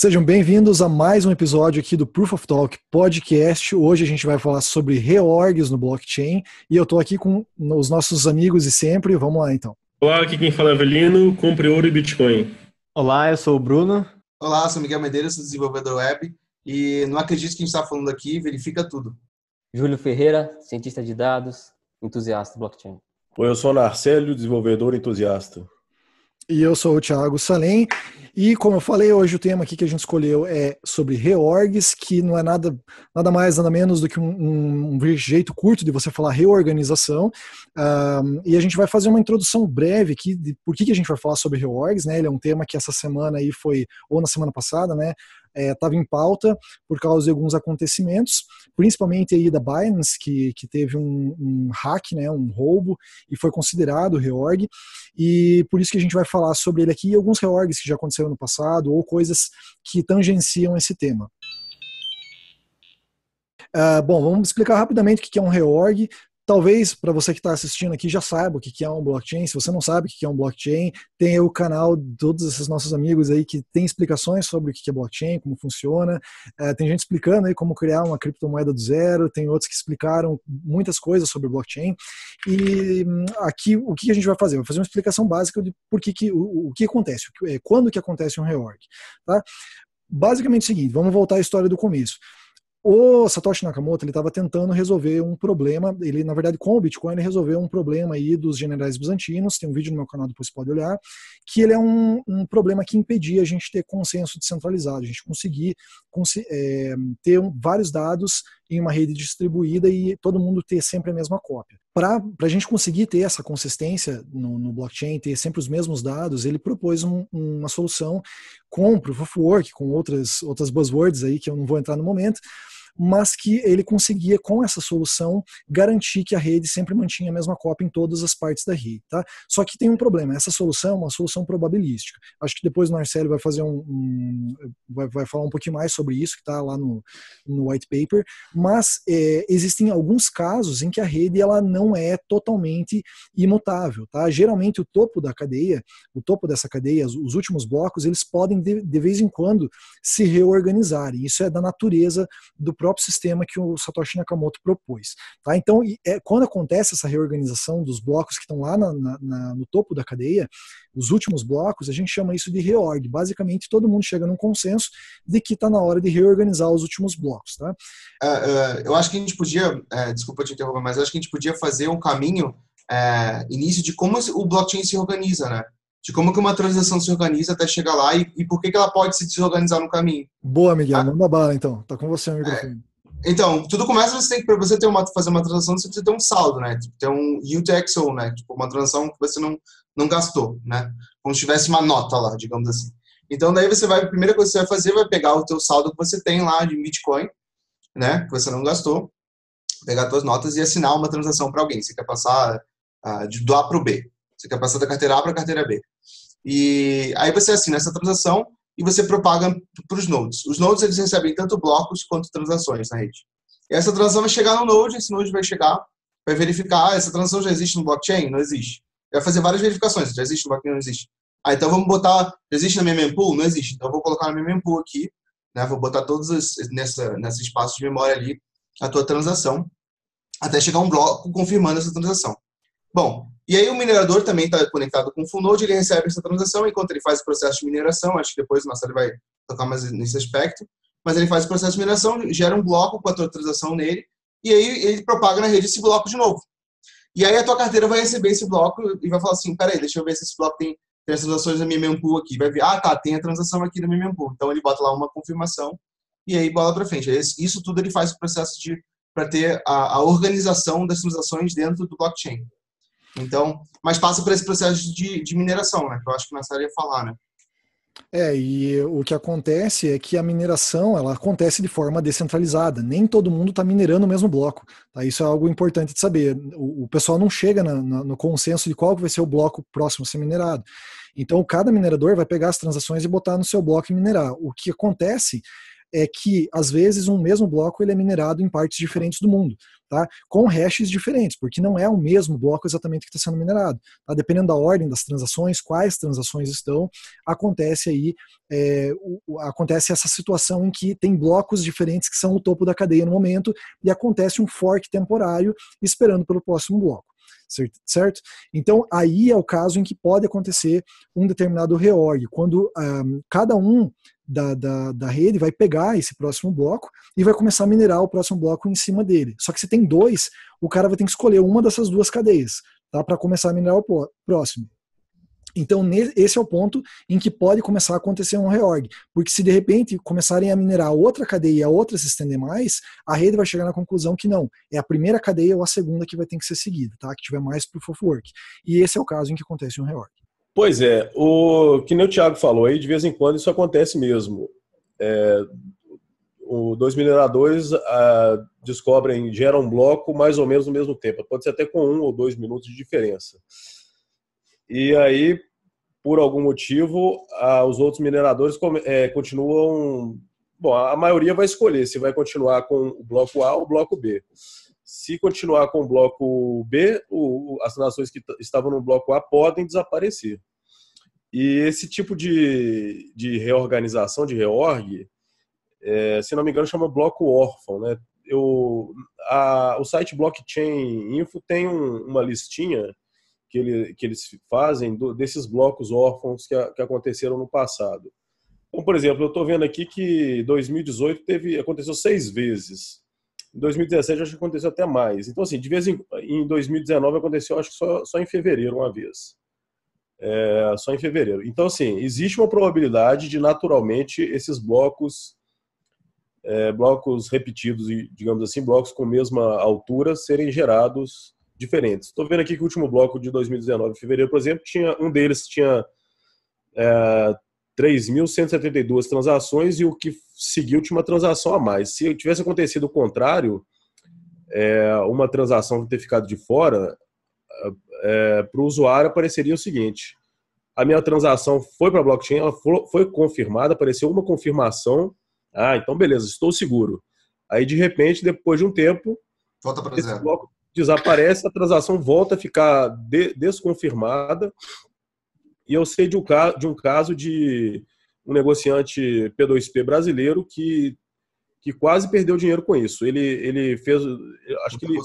Sejam bem-vindos a mais um episódio aqui do Proof of Talk podcast. Hoje a gente vai falar sobre reorgs no blockchain e eu estou aqui com os nossos amigos e sempre. Vamos lá então. Olá, aqui quem fala é Avelino, compre ouro e Bitcoin. Olá, eu sou o Bruno. Olá, sou Miguel Medeiros, sou desenvolvedor web e não acredito que a gente está falando aqui, verifica tudo. Júlio Ferreira, cientista de dados, entusiasta blockchain. Oi, eu sou Narcélio, desenvolvedor entusiasta. E eu sou o Thiago Salem. E como eu falei, hoje o tema aqui que a gente escolheu é sobre reorgs, que não é nada, nada mais, nada menos do que um, um, jeito curto de você falar reorganização. Um, e a gente vai fazer uma introdução breve aqui de por que, que a gente vai falar sobre reorgs, né? Ele é um tema que essa semana aí foi, ou na semana passada, né? Estava é, em pauta por causa de alguns acontecimentos, principalmente aí da Binance, que, que teve um, um hack, né, um roubo, e foi considerado reorg, e por isso que a gente vai falar sobre ele aqui e alguns reorgs que já aconteceram no passado, ou coisas que tangenciam esse tema. Uh, bom, vamos explicar rapidamente o que é um reorg. Talvez para você que está assistindo aqui já saiba o que é um blockchain. Se você não sabe o que é um blockchain, tem o canal de todos esses nossos amigos aí que tem explicações sobre o que é blockchain, como funciona. É, tem gente explicando aí como criar uma criptomoeda do zero, tem outros que explicaram muitas coisas sobre blockchain. E hum, aqui o que a gente vai fazer? Vai fazer uma explicação básica de por que, que o, o que acontece, é, quando que acontece um reorg. Tá? Basicamente é o seguinte, vamos voltar à história do começo. O Satoshi Nakamoto ele estava tentando resolver um problema. Ele, na verdade, com o Bitcoin, ele resolveu um problema aí dos generais bizantinos. Tem um vídeo no meu canal, depois você pode olhar. Que ele é um, um problema que impedia a gente ter consenso descentralizado, a gente conseguir é, ter um, vários dados em uma rede distribuída e todo mundo ter sempre a mesma cópia. Para a gente conseguir ter essa consistência no, no, blockchain, ter sempre os mesmos dados, ele propôs um, uma solução com Proof of Work, com outras, outras buzzwords aí que eu não vou entrar no momento, mas que ele conseguia, com essa solução, garantir que a rede sempre mantinha a mesma cópia em todas as partes da rede. Tá? Só que tem um problema, essa solução é uma solução probabilística. Acho que depois o Marcelo vai fazer um, um vai, vai, falar um pouquinho mais sobre isso, que está lá no, no white paper, mas é, existem alguns casos em que a rede ela não é totalmente imutável. Tá? Geralmente o topo da cadeia, o topo dessa cadeia, os últimos blocos, eles podem de, de vez em quando se reorganizarem. Isso é da natureza do próprio sistema que o Satoshi Nakamoto propôs. Tá? Então, é, quando acontece essa reorganização dos blocos que estão lá na, na, no topo da cadeia, os últimos blocos, a gente chama isso de reorg. Basicamente, todo mundo chega num consenso de que está na hora de reorganizar os últimos blocos. Tá? Uh, uh, eu acho que a gente podia, uh, desculpa te interromper, mas acho que a gente podia fazer um caminho início de como o blockchain se organiza, né? De como que uma transação se organiza até chegar lá e, e por que, que ela pode se desorganizar no caminho. Boa, Miguel, ah. manda bala então. Tá com você o microfone. É, então, tudo começa você tem que para você ter uma fazer uma transação, você precisa ter um saldo, né? Tipo, ter um UTXO, né? Tipo uma transação que você não não gastou, né? Como se tivesse uma nota lá, digamos assim. Então daí você vai, a primeira coisa que você vai fazer vai pegar o teu saldo que você tem lá de Bitcoin, né? Que você não gastou, pegar suas notas e assinar uma transação para alguém. Você quer passar uh, de, do A para o B. Você quer passar da carteira A para a carteira B. E aí você assina essa transação e você propaga para os nodes. Os nodes eles recebem tanto blocos quanto transações na rede. E essa transação vai chegar no node, esse node vai chegar, vai verificar, ah, essa transação já existe no blockchain? Não existe. Vai fazer várias verificações, já existe no blockchain? Não existe. Ah, então vamos botar, já existe na minha mempool? Não existe. Então vou colocar na minha mempool aqui, né? Vou botar todos as, nessa, nesse espaço de memória ali a tua transação, até chegar um bloco confirmando essa transação. Bom, e aí o minerador também está conectado com o full node, ele recebe essa transação enquanto ele faz o processo de mineração, acho que depois o Marcelo vai tocar mais nesse aspecto, mas ele faz o processo de mineração, gera um bloco com a tua transação nele, e aí ele propaga na rede esse bloco de novo. E aí a tua carteira vai receber esse bloco e vai falar assim, peraí, deixa eu ver se esse bloco tem, tem as transações na minha mempool aqui. Vai ver, ah, tá, tem a transação aqui na minha mempool. Então ele bota lá uma confirmação e aí bola para frente. Isso tudo ele faz o processo de para ter a, a organização das transações dentro do blockchain. Então, mas passa por esse processo de, de mineração, né? Que eu acho que área ia falar, né? É, e o que acontece é que a mineração ela acontece de forma descentralizada. Nem todo mundo está minerando o mesmo bloco. Tá? Isso é algo importante de saber. O, o pessoal não chega na, na, no consenso de qual vai ser o bloco próximo a ser minerado. Então, cada minerador vai pegar as transações e botar no seu bloco e minerar. O que acontece é que às vezes um mesmo bloco ele é minerado em partes diferentes do mundo, tá? Com hashes diferentes, porque não é o mesmo bloco exatamente que está sendo minerado. Tá? Dependendo da ordem das transações, quais transações estão, acontece aí é, o, acontece essa situação em que tem blocos diferentes que são o topo da cadeia no momento e acontece um fork temporário esperando pelo próximo bloco certo? Então, aí é o caso em que pode acontecer um determinado reorg, quando um, cada um da, da, da, rede vai pegar esse próximo bloco e vai começar a minerar o próximo bloco em cima dele. Só que se tem dois, o cara vai ter que escolher uma dessas duas cadeias tá, para começar a minerar o próximo. Então, esse é o ponto em que pode começar a acontecer um reorg. Porque se de repente começarem a minerar outra cadeia e a outra se estender mais, a rede vai chegar na conclusão que não, é a primeira cadeia ou a segunda que vai ter que ser seguida, tá? que tiver mais proof of work. E esse é o caso em que acontece um reorg. Pois é, o que nem o Thiago falou aí, de vez em quando isso acontece mesmo. É, o dois mineradores ah, descobrem, geram um bloco mais ou menos no mesmo tempo. Pode ser até com um ou dois minutos de diferença. E aí, por algum motivo, os outros mineradores é, continuam. Bom, a maioria vai escolher se vai continuar com o bloco A ou o bloco B. Se continuar com o bloco B, as nações que estavam no bloco A podem desaparecer. E esse tipo de, de reorganização, de reorg, é, se não me engano, chama bloco órfão. Né? Eu, a, o site Blockchain Info tem um, uma listinha que, ele, que eles fazem do, desses blocos órfãos que, a, que aconteceram no passado. Então, por exemplo, eu estou vendo aqui que 2018 teve, aconteceu seis vezes. Em 2017 acho que aconteceu até mais. Então, assim, de vez em, em 2019 aconteceu, acho que só, só em fevereiro uma vez. É, só em fevereiro. Então, assim, existe uma probabilidade de naturalmente esses blocos, é, blocos repetidos, digamos assim, blocos com mesma altura, serem gerados diferentes. Estou vendo aqui que o último bloco de 2019, fevereiro, por exemplo, tinha um deles tinha é, 3.172 transações e o que seguiu tinha uma transação a mais. Se tivesse acontecido o contrário, é, uma transação ter ficado de fora, é, para o usuário apareceria o seguinte: a minha transação foi para a blockchain, ela foi, foi confirmada, apareceu uma confirmação. Ah, então beleza, estou seguro. Aí de repente, depois de um tempo, volta para zero. Bloco, desaparece, a transação volta a ficar de, desconfirmada. E eu sei de um, caso, de um caso de um negociante P2P brasileiro que, que quase perdeu dinheiro com isso. Ele, ele fez. Acho que ele,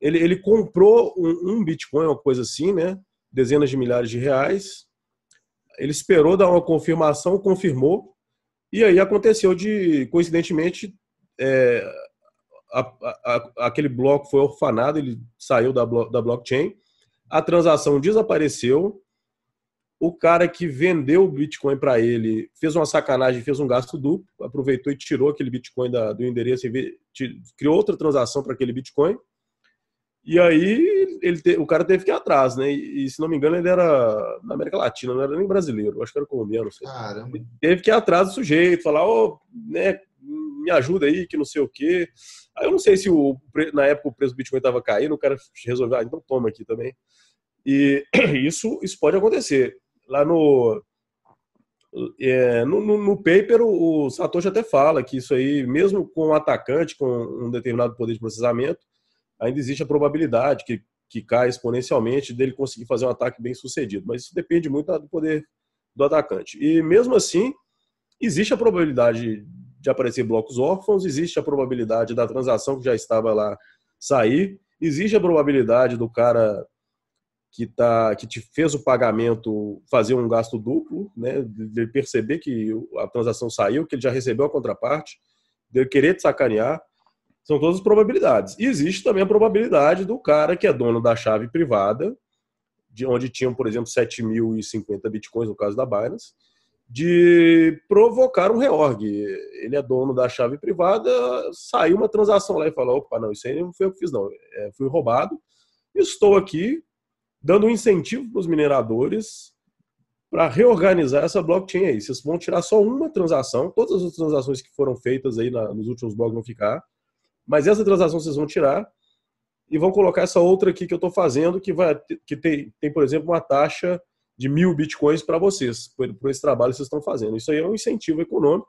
ele, ele comprou um, um Bitcoin, uma coisa assim, né? Dezenas de milhares de reais. Ele esperou dar uma confirmação, confirmou. E aí aconteceu de, coincidentemente, é, a, a, aquele bloco foi orfanado, ele saiu da, da blockchain, a transação desapareceu, o cara que vendeu o Bitcoin para ele fez uma sacanagem, fez um gasto duplo, aproveitou e tirou aquele Bitcoin da, do endereço, criou outra transação para aquele Bitcoin, e aí ele te, o cara teve que ir atrás, né? E, e, se não me engano, ele era na América Latina, não era nem brasileiro, acho que era colombiano, não sei. Caramba. Ele teve que ir atrás do sujeito, falar, ô, oh, né, me ajuda aí, que não sei o quê. Aí eu não sei se o, na época o preço do Bitcoin estava caindo, o cara resolveu, ah, então toma aqui também. E isso, isso pode acontecer. Lá no, é, no, no, no, paper, o, o Satoshi até fala que isso aí, mesmo com um atacante com um determinado poder de processamento, ainda existe a probabilidade que, que cai exponencialmente dele conseguir fazer um ataque bem sucedido. Mas isso depende muito do poder do atacante. E mesmo assim, existe a probabilidade de aparecer blocos órfãos, existe a probabilidade da transação que já estava lá sair, existe a probabilidade do cara que tá que te fez o pagamento fazer um gasto duplo, né, de perceber que a transação saiu, que ele já recebeu a contraparte, de querer te sacanear, são todas as probabilidades. E existe também a probabilidade do cara que é dono da chave privada, de onde tinham, por exemplo, 7.050 bitcoins no caso da Binance, de provocar um reorg. Ele é dono da chave privada, saiu uma transação lá e falou: opa, não, isso aí não foi eu que fiz, não. É, fui roubado. Estou aqui dando um incentivo para os mineradores para reorganizar essa blockchain aí. Vocês vão tirar só uma transação, todas as transações que foram feitas aí na, nos últimos blocos vão ficar, mas essa transação vocês vão tirar e vão colocar essa outra aqui que eu estou fazendo, que, vai, que tem, tem, por exemplo, uma taxa de mil bitcoins para vocês, por, por, esse trabalho que vocês estão fazendo. Isso aí é um incentivo econômico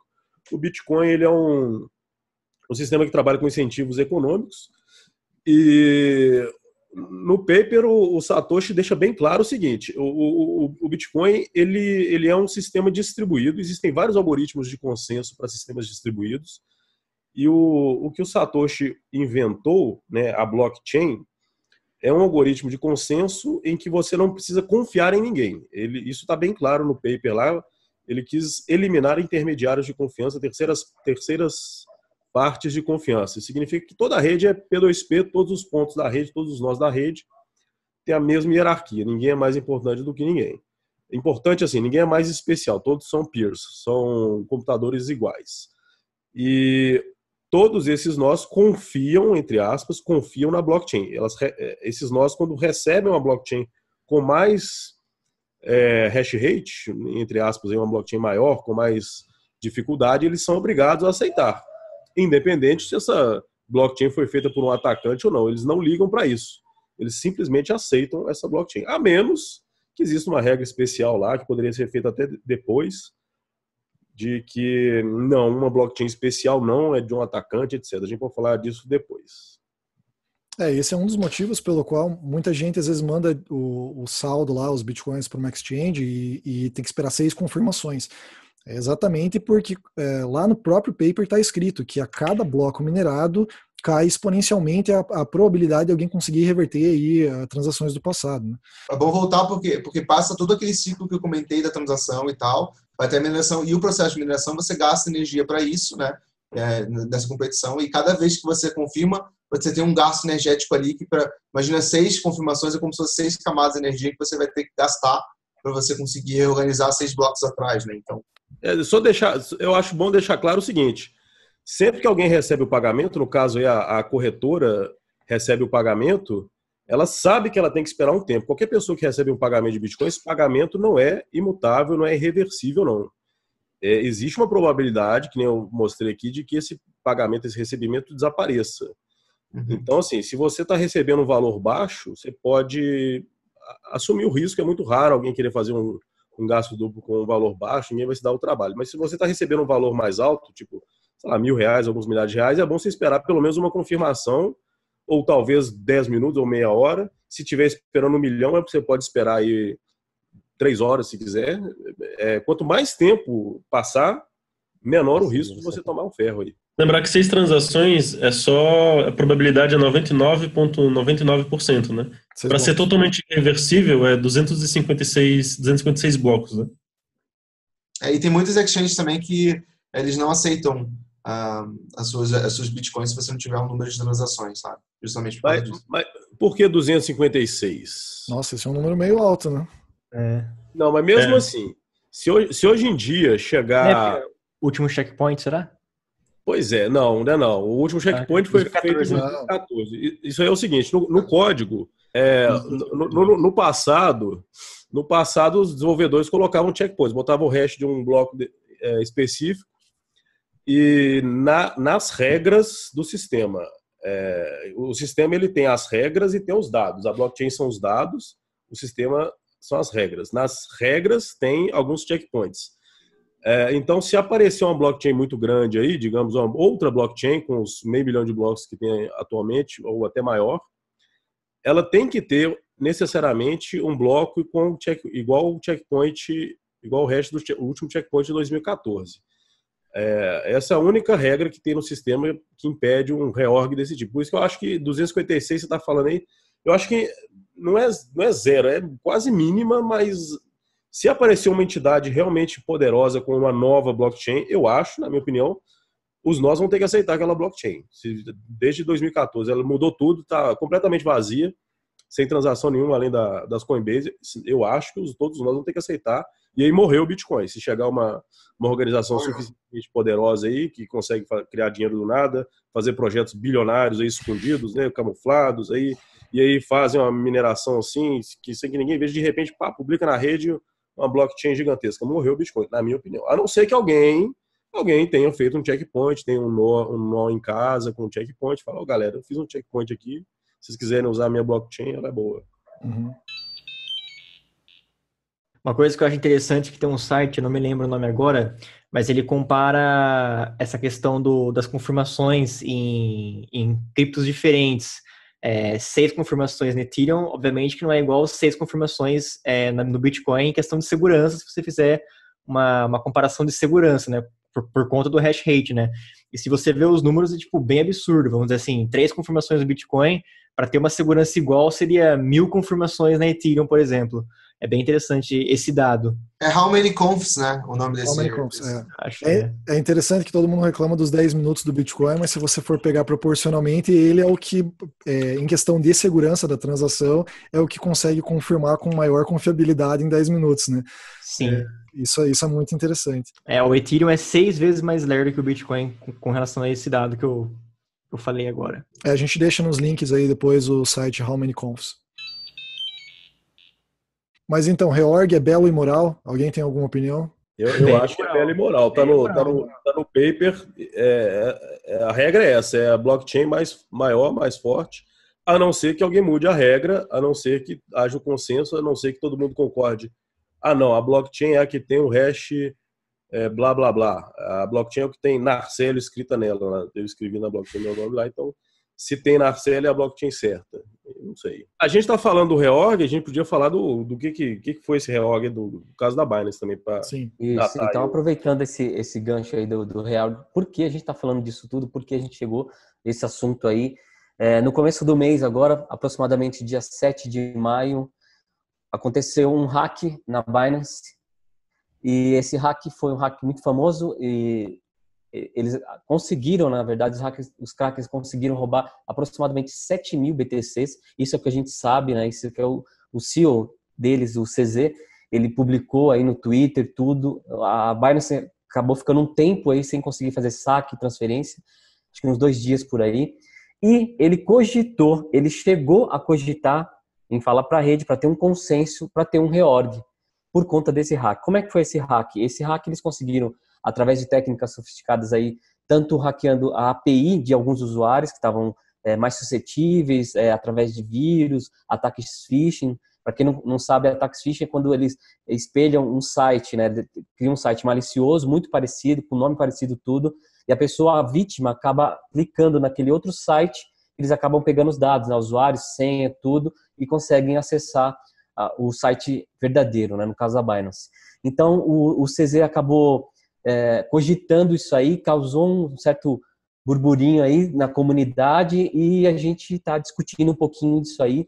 o Bitcoin ele é um, um sistema que trabalha com incentivos econômicos e no paper o, o Satoshi deixa bem claro o seguinte: o, o, o, Bitcoin ele, ele é um sistema distribuído, existem vários algoritmos de consenso para sistemas distribuídos e o, o que o Satoshi inventou, né, a blockchain, é um algoritmo de consenso em que você não precisa confiar em ninguém. Ele, isso está bem claro no paper lá. Ele quis eliminar intermediários de confiança, terceiras, terceiras partes de confiança. Isso significa que toda a rede é P2P, todos os pontos da rede, todos os nós da rede têm a mesma hierarquia. Ninguém é mais importante do que ninguém. Importante assim, ninguém é mais especial, todos são peers, são computadores iguais. E todos esses nós confiam, entre aspas, confiam na blockchain. Elas, é, esses nós, quando recebem uma blockchain com mais é, hash rate, entre aspas, uma blockchain maior, com mais dificuldade, eles são obrigados a aceitar. Independente se essa blockchain foi feita por um atacante ou não. Eles não ligam para isso. Eles simplesmente aceitam essa blockchain. A menos que exista uma regra especial lá, que poderia ser feita até depois, de que não, uma blockchain especial não é de um atacante, etc. A gente pode falar disso depois. É, esse é um dos motivos pelo qual muita gente às vezes manda o, o saldo lá, os bitcoins para uma exchange e, e, tem que esperar seis confirmações. É exatamente porque é, lá no próprio paper está escrito que a cada bloco minerado cai exponencialmente a, a, probabilidade de alguém conseguir reverter aí transações do passado. Né? É bom voltar porque, porque passa todo aquele ciclo que eu comentei da transação e tal, vai ter a mineração e o processo de mineração você gasta energia para isso, né? É, nessa competição e cada vez que você confirma você tem um gasto energético ali que para imagina seis confirmações é como se fosse seis camadas de energia que você vai ter que gastar para você conseguir reorganizar seis blocos atrás, né? Então é, só deixar, eu acho bom deixar claro o seguinte: sempre que alguém recebe o pagamento, no caso aí a, a corretora recebe o pagamento, ela sabe que ela tem que esperar um tempo. Qualquer pessoa que recebe um pagamento de Bitcoin, esse pagamento não é imutável, não é irreversível, não. É, existe uma probabilidade, que nem eu mostrei aqui, de que esse pagamento, esse recebimento desapareça. Uhum. Então, assim, se você está recebendo um valor baixo, você pode assumir o risco. É muito raro alguém querer fazer um, um gasto duplo com um valor baixo, ninguém vai se dar o trabalho. Mas se você está recebendo um valor mais alto, tipo, sei lá, mil reais, alguns milhares de reais, é bom você esperar pelo menos uma confirmação ou talvez 10 minutos ou meia hora. Se estiver esperando um milhão, é você pode esperar aí três horas, se quiser. É, quanto mais tempo passar, menor o risco de você tomar um ferro aí. Lembrar que seis transações é só a probabilidade é 99,99%, ,99%, né? Para ser totalmente reversível é 256, 256 blocos, né? É, e tem muitas exchanges também que eles não aceitam uh, as, suas, as suas bitcoins se você não tiver um número de transações, sabe? Justamente por mas, mas por que 256? Nossa, esse é um número meio alto, né? É. Não, mas mesmo é. assim, se hoje, se hoje em dia chegar. É, último checkpoint, será? Pois é, não, não é não. O último checkpoint ah, foi 2014, feito em 2014. Isso aí é o seguinte: no, no código, é, no, no, no, passado, no passado os desenvolvedores colocavam checkpoints, botavam o hash de um bloco de, é, específico e na, nas regras do sistema. É, o sistema ele tem as regras e tem os dados. A blockchain são os dados, o sistema são as regras. Nas regras tem alguns checkpoints. É, então, se aparecer uma blockchain muito grande aí, digamos, uma outra blockchain com os meio milhão de blocos que tem atualmente, ou até maior, ela tem que ter necessariamente um bloco com check, igual o checkpoint, igual o resto do o último checkpoint de 2014. É, essa é a única regra que tem no sistema que impede um reorg desse tipo. Por isso que eu acho que 256 você está falando aí, eu acho que não é, não é zero, é quase mínima, mas se aparecer uma entidade realmente poderosa com uma nova blockchain, eu acho, na minha opinião, os nós vão ter que aceitar aquela blockchain. Desde 2014 ela mudou tudo, está completamente vazia, sem transação nenhuma além da, das Coinbase. Eu acho que os, todos nós vão ter que aceitar. E aí morreu o Bitcoin. Se chegar uma, uma organização suficientemente poderosa aí, que consegue criar dinheiro do nada, fazer projetos bilionários aí escondidos, né, camuflados aí, e aí fazem uma mineração assim, que sem que ninguém veja, de repente, pá, publica na rede uma blockchain gigantesca. Morreu o Bitcoin, na minha opinião. A não ser que alguém alguém tenha feito um checkpoint, tem um nó, um nó em casa com um checkpoint, fala, oh, galera, eu fiz um checkpoint aqui, se vocês quiserem usar a minha blockchain, ela é boa. Uhum. Uma coisa que eu acho interessante que tem um site, não me lembro o nome agora, mas ele compara essa questão do, das confirmações em, em criptos diferentes. É, seis confirmações no Ethereum, obviamente que não é igual seis confirmações é, no Bitcoin em questão de segurança, se você fizer uma, uma comparação de segurança, né? Por, por, conta do hash rate, né? E se você vê os números, é tipo bem absurdo. Vamos dizer assim, três confirmações no Bitcoin, para ter uma segurança igual, seria mil confirmações na Ethereum, por exemplo. É bem interessante esse dado. É How Many Confs, né? O nome desse. How many confs, é. É, é. é. interessante que todo mundo reclama dos 10 minutos do Bitcoin, mas se você for pegar proporcionalmente, ele é o que, é, em questão de segurança da transação, é o que consegue confirmar com maior confiabilidade em 10 minutos, né? Sim. É, isso, isso é muito interessante. É, o Ethereum é seis vezes mais lerdo que o Bitcoin com, com relação a esse dado que eu, eu falei agora. É, a gente deixa nos links aí depois o site How Many Confs. Mas então, reorg é belo e moral? Alguém tem alguma opinião? Eu, eu acho que é belo e moral. Tá no, tá no, tá no paper. É, é, a regra é essa: é a blockchain mais maior, mais forte, a não ser que alguém mude a regra, a não ser que haja um consenso, a não ser que todo mundo concorde. Ah, não, a blockchain é a que tem o hash é, blá blá blá. A blockchain é o que tem Narcelo escrita nela. Né? Eu escrevi na blockchain meu nome lá, então se tem Narcelo é a blockchain certa. Não sei. A gente está falando do reorg, a gente podia falar do, do que, que, que foi esse reorg do, do caso da Binance também. Pra Sim. Isso, então, aproveitando esse, esse gancho aí do, do reorg, por que a gente está falando disso tudo? Por que a gente chegou nesse assunto aí? É, no começo do mês, agora, aproximadamente dia 7 de maio, aconteceu um hack na Binance. E esse hack foi um hack muito famoso e eles conseguiram, na verdade, os hackers, os crackers conseguiram roubar aproximadamente 7 mil BTCs. Isso é o que a gente sabe, né? Isso é o, o CEO deles, o CZ, ele publicou aí no Twitter tudo. A Binance acabou ficando um tempo aí sem conseguir fazer saque, transferência, acho que uns dois dias por aí. E ele cogitou, ele chegou a cogitar em falar para a rede para ter um consenso, para ter um reorg por conta desse hack. Como é que foi esse hack? Esse hack eles conseguiram através de técnicas sofisticadas aí, tanto hackeando a API de alguns usuários que estavam é, mais suscetíveis, é, através de vírus, ataques phishing. Para quem não, não sabe, ataques phishing é quando eles espelham um site, né, criam um site malicioso, muito parecido, com nome parecido tudo, e a pessoa, a vítima, acaba clicando naquele outro site, eles acabam pegando os dados, né, usuários, senha, tudo, e conseguem acessar o site verdadeiro, né, no caso da Binance. Então, o, o CZ acabou é, cogitando isso aí, causou um certo burburinho aí na comunidade e a gente está discutindo um pouquinho disso aí,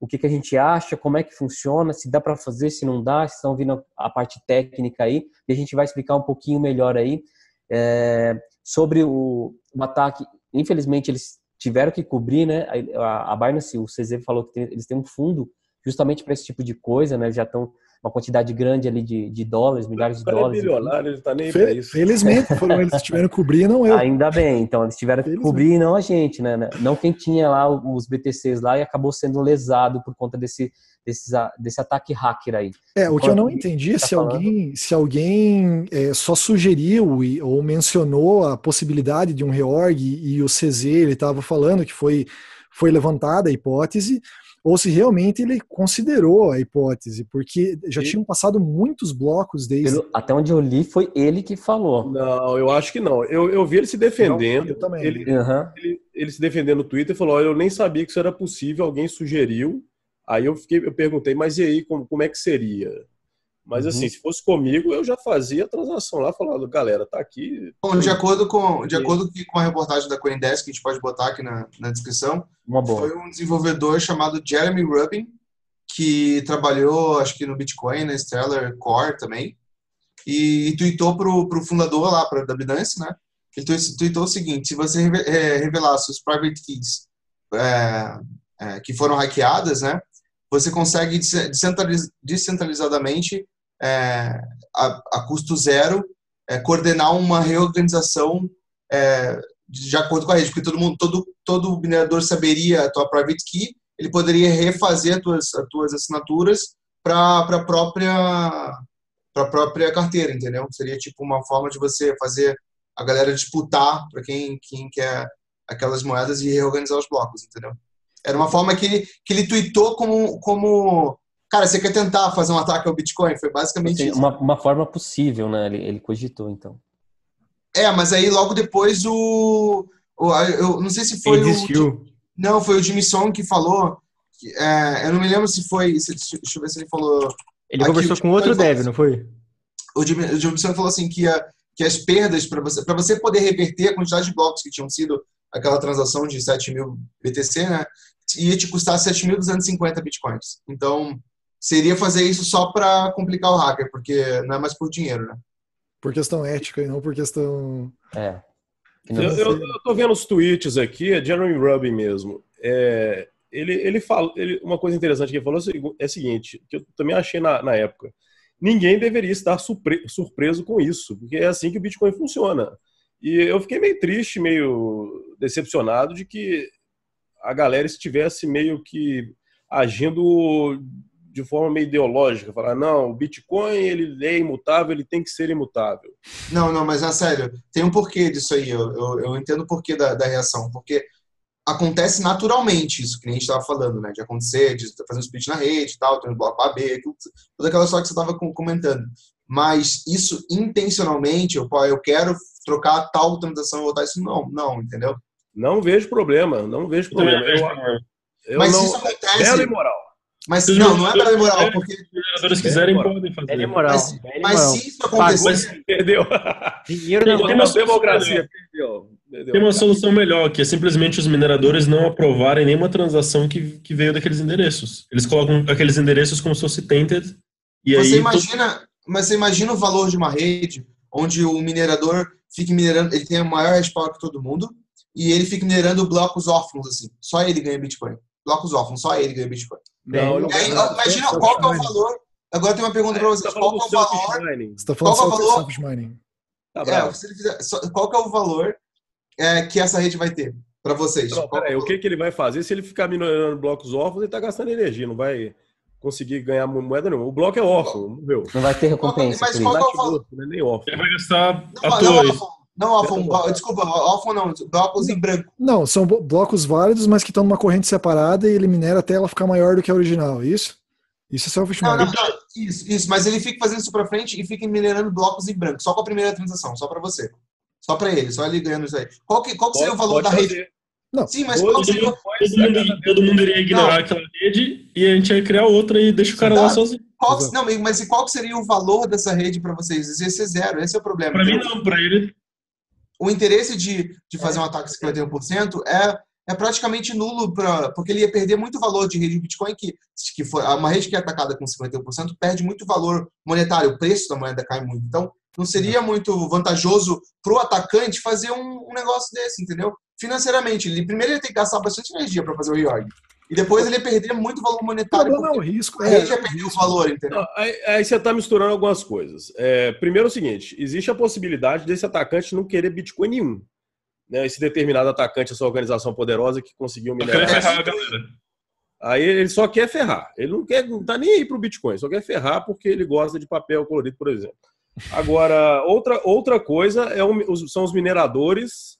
o que, que a gente acha, como é que funciona, se dá para fazer, se não dá, estão vindo a parte técnica aí, e a gente vai explicar um pouquinho melhor aí é, sobre o, o, ataque. Infelizmente, eles tiveram que cobrir, né? A, a Binance, o CZ falou que tem, eles têm um fundo justamente para esse tipo de coisa, né? Eles já estão uma quantidade grande ali de, de dólares, milhares de dólares. É bilionário, ele tá nem Fe, isso. Felizmente foram eles que tiveram que cobrir, não eu. Ainda bem, então eles tiveram que cobrir e não a gente, né? Não quem tinha lá os BTCs lá e acabou sendo lesado por conta desse, desse, desse ataque hacker aí. É, o que eu não entendi é tá se, alguém, se alguém é, só sugeriu ou mencionou a possibilidade de um reorg e o CZ ele estava falando que foi, foi levantada a hipótese, ou se realmente ele considerou a hipótese, porque já e... tinham passado muitos blocos desde. Pelo, até onde eu li, foi ele que falou. Não, eu acho que não. Eu, eu vi ele se defendendo. Não, eu também. Ele, uhum. ele, ele, se defendendo no Twitter e falou: eu nem sabia que isso era possível, alguém sugeriu. Aí eu, fiquei, eu perguntei, mas e aí, como, como é que seria? Mas assim, uhum. se fosse comigo, eu já fazia a transação lá, falando, galera, tá aqui. Bom, de acordo com, de acordo com a reportagem da Coindesk, que a gente pode botar aqui na, na descrição, foi um desenvolvedor chamado Jeremy Rubin, que trabalhou, acho que no Bitcoin, na Stellar Core também, e, e tweetou pro, pro fundador lá, para da Binance, né? Ele tweetou o seguinte: se você é, revelasse os private keys é, é, que foram hackeadas, né? Você consegue descentralizadamente é, a, a, custo zero, é, coordenar uma reorganização é, de acordo com a rede, porque todo mundo, todo, todo minerador saberia a tua private key, ele poderia refazer as tuas, as tuas assinaturas para a própria para própria carteira, entendeu? Seria tipo uma forma de você fazer a galera disputar para quem, quem quer aquelas moedas e reorganizar os blocos, entendeu? Era uma forma que ele, que ele tweetou como, como cara, você quer tentar fazer um ataque ao Bitcoin? Foi basicamente Assim, isso. uma, uma forma possível, né? Ele, ele cogitou, então. É, mas aí logo depois o. o eu não sei se foi Ele o. Não, foi o Jimmy Song que falou. que, é, eu não me lembro se foi. se- deixa eu ver se ele falou. Ele Aqui, conversou com outro dev, não foi? O Jimmy, o Jimmy Song falou assim que, a- que as perdas para você para você poder reverter a quantidade de blocos que tinham sido aquela transação de 7 mil BTC, né? Ia te custar 7.250 bitcoins. Então seria fazer isso só para complicar o hacker, porque não é mais por dinheiro, né? Por questão ética e não por questão. É. Eu, eu, eu tô vendo os tweets aqui, é Jeremy Rubin mesmo. É, ele, ele fala, ele, uma coisa interessante que ele falou é o seguinte, que eu também achei na, na época. Ninguém deveria estar surpre, surpreso com isso, porque é assim que o Bitcoin funciona. E eu fiquei meio triste, meio decepcionado de que a galera estivesse meio que agindo de forma meio ideológica, falar, não, o Bitcoin ele é imutável, ele tem que ser imutável. Não, não, mas é sério, tem um porquê disso aí. Eu, eu, eu entendo o porquê da, da reação, porque acontece naturalmente isso que a gente estava falando, né? De acontecer, de fazer um split na rede e tal, ter um bloco A, B, aquilo, toda aquela história que você estava comentando. Mas isso intencionalmente, eu, eu quero trocar tal transação e voltar isso, não, não, entendeu? Não vejo problema, não vejo Eu problema. Eu, problema. eu Mas não, isso Bela acontece. imoral. Mas Se não, não é mineradores moral, quiserem- porque. Se os mineradores quiserem, moral. podem fazer. É moral. Mas, bela mas se isso acontecer. Mas Perdeu. Dinheiro Tem- não tem uma democracia. Perdeu. Perdeu. Tem uma solução melhor, que é simplesmente os mineradores não aprovarem nenhuma transação que, que veio daqueles endereços. Eles colocam aqueles endereços como se fosse tainted, e Você aí... imagina, mas você imagina o valor de uma rede onde o minerador fica minerando, ele tem a maior hash power que todo mundo, e ele fica minerando blocos órfãos, assim. Só ele ganha Bitcoin. Blocos órfãos, só ele ganha Bitcoin. Não, não aí, imagina qual que é o valor. Agora tem uma pergunta para Tá vocês. falando Qual é o valor? Você está falando Qual que é o valor? self-mining. Tá É, fizer, qual que é o valor é, que essa rede vai ter para vocês? Não, peraí, o que, que ele vai fazer? Se ele ficar minerando blocos órfãos, ele tá gastando energia, não vai conseguir ganhar mo- moeda nenhuma. O bloco é órfão, morreu. Não vai ter recompensa. Mas qual é o valor? Não é nem órfão. Ele vai gastar Não, à toa. Não, órfão. ba- Desculpa, órfão não. Blocos em branco. Não, são blo- blocos válidos, mas que estão numa corrente separada e ele minera até ela ficar maior do que a original, é isso? Isso é selfish Não, não, mining. não. Isso, isso. Mas ele fica fazendo isso pra frente e fica minerando blocos em branco. Só com a primeira transação, só pra você. Só pra ele, só ele ganhando isso aí. Qual que, qual que seria o valor da rede? Não, Sim, mas Todo qual que seria o mundo Todo mundo, todo mundo iria ignorar aquela rede e a gente ia criar outra e deixa o cara lá Exato. sozinho. Qual Exato. não, mas e qual que seria o valor dessa rede para vocês? Ia ser zero, esse é o problema. Pra mim não, pra ele O interesse de, de fazer um ataque 51% é, é praticamente nulo, pra, porque ele ia perder muito valor de rede de Bitcoin, que, que foi, uma rede que é atacada com 51% perde muito valor monetário, o preço da moeda cai muito. Então, não seria muito vantajoso para o atacante fazer um, um negócio desse, entendeu? Financeiramente, ele primeiro ele ter que gastar bastante energia para fazer o reorg. E depois ele ia perder muito valor O monetário. problema é o porque risco. a É, rede ia perder o valor, entendeu? Não, aí, aí você está misturando algumas coisas. É, primeiro é o seguinte: existe a possibilidade desse atacante não querer Bitcoin nenhum. Né, esse determinado atacante, essa organização poderosa que conseguiu minerar. ferrar a galera. Aí ele só quer ferrar. Ele não quer, não tá nem aí pro Bitcoin, só quer ferrar porque ele gosta de papel colorido, por exemplo. Agora, outra, outra coisa é o- os- são os mineradores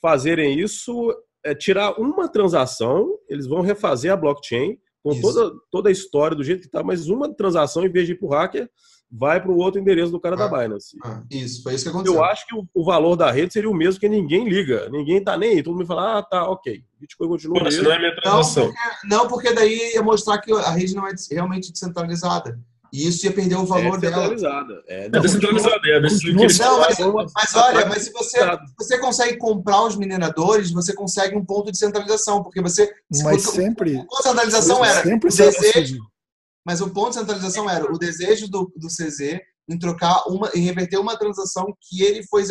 fazerem isso, é tirar uma transação, eles vão refazer a blockchain com Isso. toda, toda a história do jeito que tá, mas uma transação, em vez de ir pro hacker, vai para o outro endereço do cara da Ah. Binance. Ah, isso, foi isso que aconteceu. Eu acho que o, o valor da rede seria o mesmo, que ninguém liga, ninguém tá nem aí. Todo mundo fala, ah, tá, ok. Bitcoin continua Pô, mesmo. não é minha Não transação. porque, não, porque daí ia mostrar que a rede não é realmente descentralizada. E isso ia perder o valor é dela. centralizada. É, É não, é continua- que- Não, mas, mas olha, mas se você, se você consegue comprar os mineradores, você consegue um ponto de centralização, porque você. Mas sempre. o ponto de centralização era Sempre o desejo, mas o ponto de centralização era o desejo do, do CZ em trocar uma, em reverter uma transação que ele foi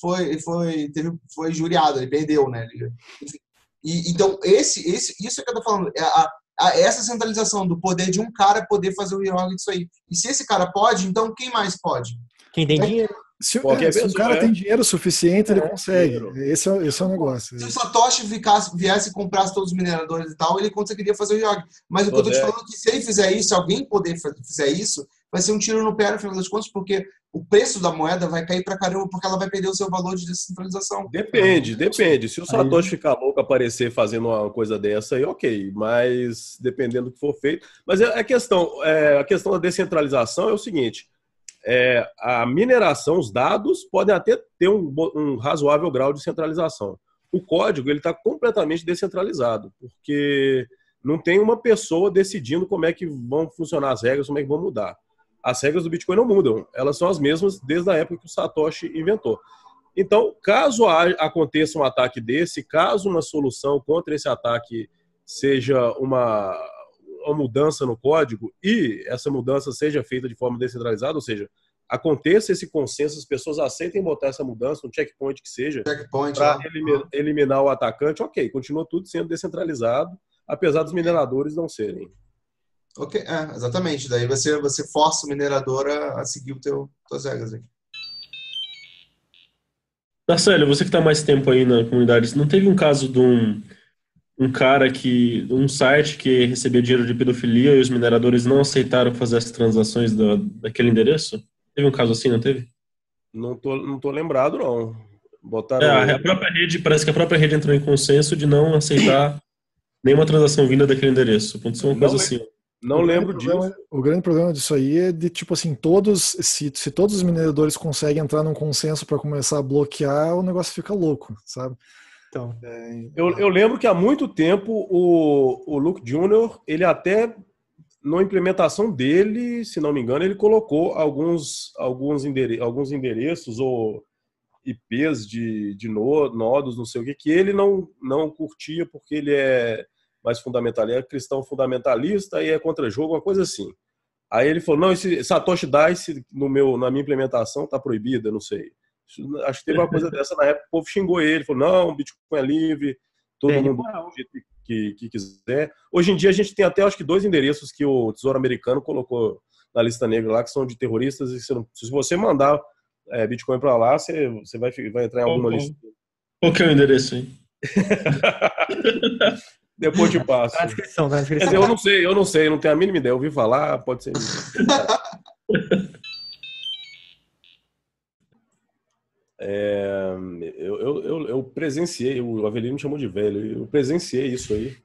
foi foi teve, foi juriado, ele perdeu, né? Ele- enfim. E, então esse esse isso é que eu tô falando, é a- essa centralização do poder de um cara poder fazer o reorg disso aí. E se esse cara pode, então quem mais pode? Quem tem dinheiro. Se, é, se um pessoa, cara é. tem dinheiro suficiente, ele É, consegue. dinheiro. Esse é, esse é o negócio. Se o Satoshi ficasse, viesse e comprasse todos os mineradores e tal, ele conseguiria fazer o reorg. Mas o que eu tô te Consegue. falando é que se ele fizer isso, se alguém poder fizer isso, vai ser um tiro no pé no final das contas, porque o preço da moeda vai cair para caramba porque ela vai perder o seu valor de descentralização. Depende, depende. Se o Satoshi ficar louco aparecer fazendo uma coisa dessa aí, ok. Mas dependendo do que for feito. Mas a é, é questão, é, a questão da descentralização é o seguinte: é, a mineração, os dados podem até ter um, um razoável grau de centralização. O código ele está completamente descentralizado, porque não tem uma pessoa decidindo como é que vão funcionar as regras, como é que vão mudar as regras do Bitcoin não mudam, elas são as mesmas desde a época que o Satoshi inventou. Então, caso aconteça um ataque desse, caso uma solução contra esse ataque seja uma, uma mudança no código e essa mudança seja feita de forma descentralizada, ou seja, aconteça esse consenso, as pessoas aceitem botar essa mudança, um checkpoint que seja, para eliminar, eliminar o atacante, ok, continua tudo sendo descentralizado, apesar dos mineradores não serem. Ok, é, exatamente. Daí você, você força o minerador a, a seguir o teu, tuas regras aqui. Marcelo, você que está mais tempo aí na comunidade, não teve um caso de um, um cara que, um site que recebia dinheiro de pedofilia e os mineradores não aceitaram fazer as transações da, daquele endereço? Teve um caso assim, não teve? Não tô, não tô lembrado, não. Botaram... É, a própria rede, parece que a própria rede entrou em consenso de não aceitar nenhuma transação vinda daquele endereço. Aconteceu uma coisa não, assim. Não o lembro problema, disso. O grande problema disso aí é de tipo assim, todos se, se todos os mineradores conseguem entrar num consenso para começar a bloquear, o negócio fica louco, sabe? Então, é, eu, eu lembro que há muito tempo o, o Luke Jr., ele até na implementação dele, se não me engano, ele colocou alguns alguns, endere alguns endereços ou IPs de, de nodos, não sei o que, que ele não, não curtia porque ele é mais fundamentalista, é cristão fundamentalista e é contra jogo, uma coisa assim. Aí ele falou: não, esse Satoshi Dice no meu, na minha implementação tá proibida, não sei. Acho que teve uma coisa dessa na época, o povo xingou ele, falou: não, Bitcoin é livre, todo mundo do jeito que, que, quiser. Hoje em dia a gente tem até acho que dois endereços que o Tesouro Americano colocou na lista negra lá, que são de terroristas, e não, se você mandar é, Bitcoin para lá, você, você vai, vai entrar em alguma lista. Qual que é o endereço aí? Depois te passo. Tá na descrição, tá na descrição. eu não sei, eu não sei, não tenho a mínima ideia. Eu ouvi falar, pode ser. É, eu, eu, eu, eu, presenciei, o Avelino me chamou de velho, eu presenciei isso aí.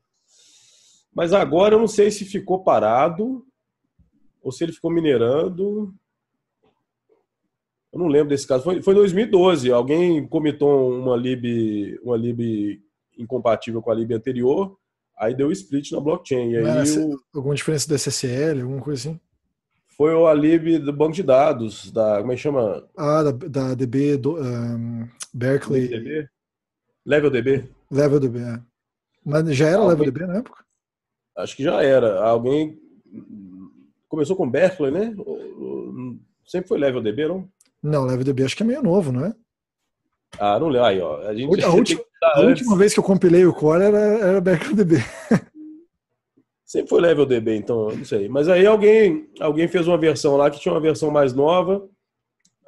Mas agora eu não sei se ficou parado ou se ele ficou minerando. Eu não lembro desse caso. Foi, foi em 2012. Alguém comitou uma lib, uma lib incompatível com a lib anterior Aí deu split na blockchain. E aí o... Alguma diferença do SSL, alguma coisa assim? Foi o alib do banco de dados, da. Como é que chama? Ah, da, da DB do, um, Berkeley. DB? Level DB? Level DB, é. Mas já era Alguém... Level DB na época? Acho que já era. Alguém. Começou com Berkeley, né? Sempre foi Level DB, não? Não, Level DB acho que é meio novo, não é? Ah, não lembro. Aí, ó. A, gente, a, última, a última, vez que eu compilei o core era, era BackDB. Sempre foi level DB, então, não sei. Mas aí alguém, alguém fez uma versão lá que tinha uma versão mais nova,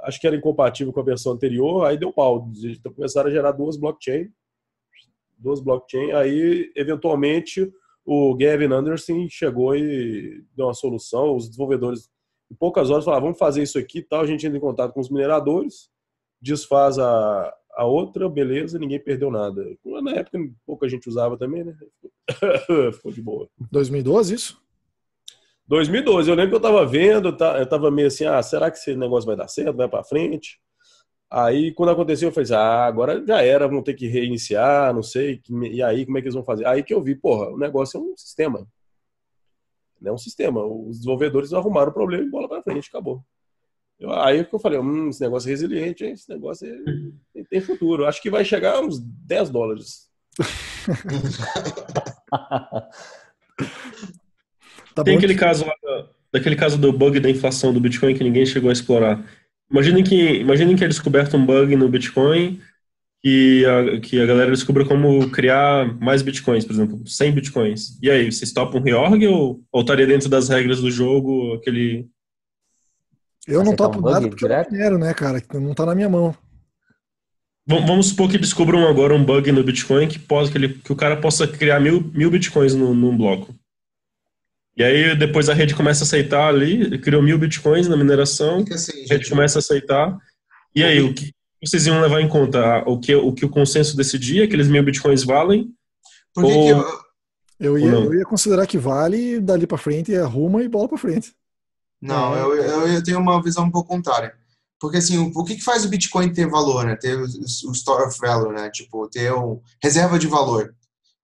acho que era incompatível com a versão anterior, aí deu pau. Então começaram a gerar duas blockchain, duas blockchain, aí eventualmente o Gavin Anderson chegou e deu uma solução, os desenvolvedores em poucas horas falaram, vamos fazer isso aqui tal, a gente entra em contato com os mineradores, desfaz a, a outra, beleza, ninguém perdeu nada. Na época pouca gente usava também, né? Ficou de boa. 2012 isso? 2012, eu lembro que eu tava vendo, tá, eu tava meio assim, ah, será que esse negócio vai dar certo, vai para frente? Aí, quando aconteceu, eu falei assim, ah, agora já era, vão ter que reiniciar, não sei, e aí, como é que eles vão fazer? Aí que eu vi, porra, o negócio é um sistema. É um sistema. Os desenvolvedores arrumaram o problema e bola para frente, acabou. Eu, aí que eu falei, hum, esse negócio é resiliente, hein? esse negócio é, tem futuro. Acho que vai chegar a uns 10 dólares. tá tem aquele caso lá, daquele caso do bug da inflação do Bitcoin que ninguém chegou a explorar. Imaginem que, imaginem que é descoberto um bug no Bitcoin e a, que a galera descobriu como criar mais bitcoins, por exemplo, 100 bitcoins. E aí, vocês topam um reorg ou, ou estaria dentro das regras do jogo aquele eu não topo um nada porque direto? eu quero, né, cara? Não tá na minha mão. Vamos supor que descubram agora um bug no Bitcoin que, pode, que, ele, que o cara possa criar mil, mil Bitcoins no, num bloco. E aí depois a rede começa a aceitar ali, criou mil bitcoins na mineração, assim, a rede gente. começa a aceitar. E aí, o que vocês iam levar em conta? O que o, que o consenso decidia, aqueles mil bitcoins valem? Por que, que Ou- eu, Eu ia, eu ia considerar que vale, dali pra frente, arruma e bola pra frente. Não, É. eu, eu, eu tenho uma visão um pouco contrária. Porque, assim, o, o que, que faz o Bitcoin ter valor, né? Ter o, o store of value, né? Tipo, ter um reserva de valor.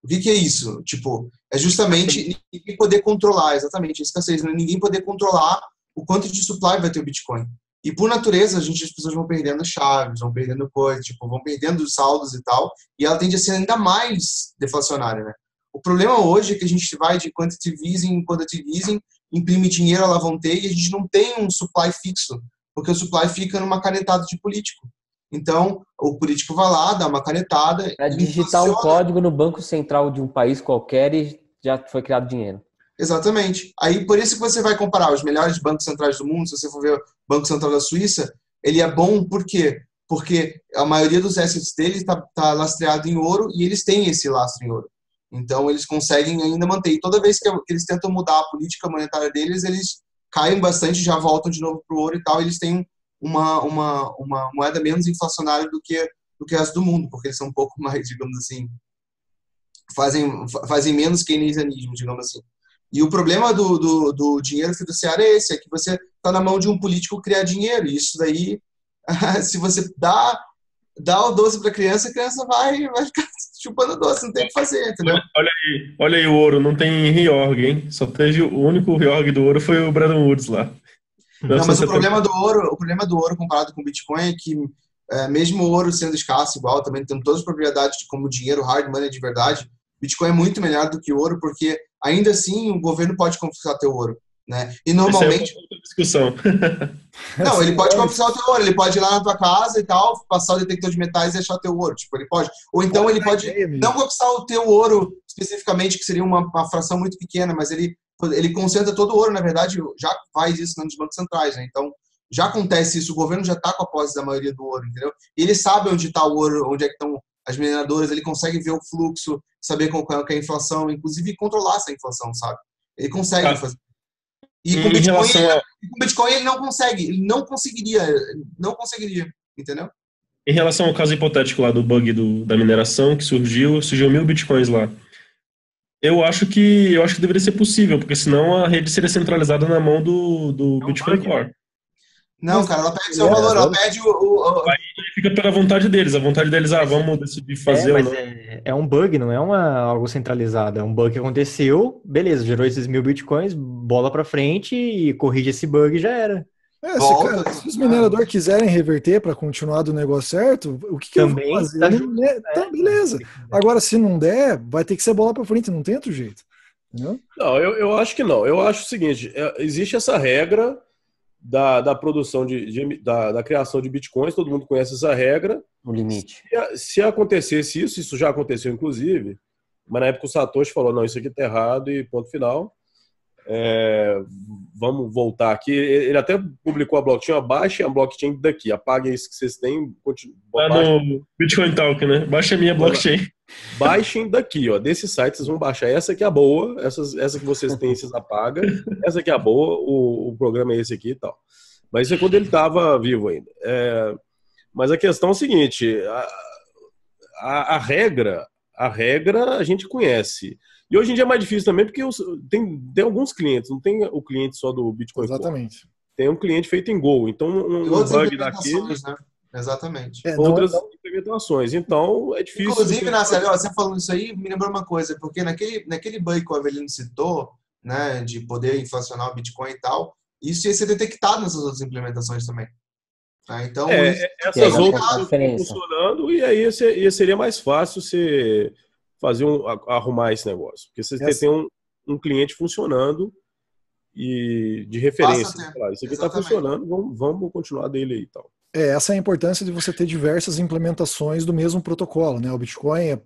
O que, que é isso? Tipo, é justamente ninguém poder controlar, exatamente, escassez, né? ninguém poder controlar o quanto de supply vai ter o Bitcoin. E por natureza, a gente, as pessoas vão perdendo chaves, vão perdendo coisas, tipo, vão perdendo os saldos e tal, e ela tende a ser ainda mais deflacionária, né? O problema hoje é que a gente vai de quantitative easing em quantitative easing, imprime dinheiro, ter, e a gente não tem um supply fixo, porque o supply fica numa canetada de político. Então, o político vai lá, dá uma canetada. Para digitar um inflaciona. código no banco central de um país qualquer e já foi criado dinheiro. Exatamente. Aí, por isso que você vai comparar os melhores bancos centrais do mundo, se você for ver o Banco Central da Suíça, ele é bom por quê? Porque a maioria dos assets dele está tá lastreado em ouro e eles têm esse lastro em ouro. Então, eles conseguem ainda manter. E toda vez que eles tentam mudar a política monetária deles, eles caem bastante, já voltam de novo para o ouro e tal. Eles têm uma, uma, uma moeda menos inflacionária do que, do que as do mundo, porque eles são um pouco mais, digamos assim, fazem, fazem menos keynesianismo, digamos assim. E o problema do, do, do dinheiro fiduciário é esse, é que você está na mão de um político criar dinheiro. E isso daí, se você dá, dá o doce para a criança, a criança vai, vai ficar chupando doce, não tem o que fazer, entendeu? Olha aí, olha aí o ouro, não tem reorg, hein? Só teve o único reorg do ouro foi o Bretton Woods lá. Não, mas o 1970. problema do ouro, o problema do ouro comparado com o Bitcoin é que é, mesmo o ouro sendo escasso igual, também tendo todas as propriedades de como dinheiro, hard money de verdade, Bitcoin é muito melhor do que o ouro, porque ainda assim o governo pode confiscar teu ouro, né? E normalmente Essa é discussão. Não, ele pode confiscar o teu ouro, ele pode ir lá na tua casa e tal, passar o detector de metais e achar teu ouro. Tipo, ele pode. Ou então ele pode não confiscar o teu ouro especificamente, que seria uma, uma fração muito pequena, mas ele, ele concentra todo o ouro, na verdade, já faz isso nos bancos centrais, né? Então, já acontece isso, o governo já está com a posse da maioria do ouro, entendeu? E ele sabe onde está o ouro, onde é que estão as mineradoras, ele consegue ver o fluxo, saber qual que é a inflação, inclusive controlar essa inflação, sabe? Ele consegue Ah. fazer. E com Em Bitcoin, relação a, com Bitcoin ele não consegue, ele não conseguiria, não conseguiria, entendeu? em relação ao caso hipotético lá do bug do, da mineração que surgiu, surgiu mil bitcoins lá. Eu acho que eu acho que deveria ser possível, porque senão a rede seria centralizada na mão do, do É um Bitcoin bug, Core. Não, cara, ela perde seu É, valor, ela perde o, o- o- Fica pela vontade deles, a vontade deles, ah, vamos decidir fazer é, ou mas não. é, é um bug, não é uma, algo centralizado. É um bug que aconteceu, beleza, gerou esses mil bitcoins, bola pra frente e corrige esse bug e já era. É, se, cara, se os mineradores quiserem reverter para continuar do negócio certo, o que, que eu vou fazer? tá justo, né? Tá, beleza. Agora, se não der, vai ter que ser bola para frente, não tem outro jeito. Entendeu? Não, eu, eu acho que não. Eu acho o seguinte: é, existe essa regra da, da produção de, de- da, da criação de bitcoins, todo mundo conhece essa regra. O limite. Se, se acontecesse isso, isso já aconteceu inclusive, mas na época o Satoshi falou: não, isso aqui tá errado e ponto final. É, vamos voltar aqui. Ele até publicou a blockchain, abaixem a blockchain daqui, apaguem isso que vocês têm, continu- Lá baixem- no Bitcoin Talk, né? Baixa a minha blockchain. baixem daqui, ó. Desse site vocês vão baixar. Essa que é a boa, essas, essa que vocês têm, vocês apagam. Essa que é a boa, o, o programa é esse aqui e tal. Mas isso é quando ele estava vivo ainda. É, mas a questão é o seguinte: a, a, a regra, a regra a gente conhece. E hoje em dia é mais difícil também, porque os- tem, tem alguns clientes, não tem o cliente só do Bitcoin. Core. Exatamente. Tem um cliente feito em Go. Então, um, um outras bug daqui, implementações, né? Exatamente. É, não- outras não- implementações. Então, é difícil. Inclusive, Nasser, ó, você falando isso aí, me lembrou uma coisa, porque naquele, naquele bug que o Avelino citou, né, de poder inflacionar o Bitcoin e tal, isso ia ser detectado nessas outras implementações também. Tá? Então, É, isso- essas E aí, outras estão funcionando e aí se- seria mais fácil você fazer um, arrumar esse negócio. Porque você Essa- tem um, um cliente funcionando e de referência. Isso aqui está funcionando, vamos, vamos continuar dele aí e tal. É, essa é a importância de você ter diversas implementações do mesmo protocolo, né? O Bitcoin é,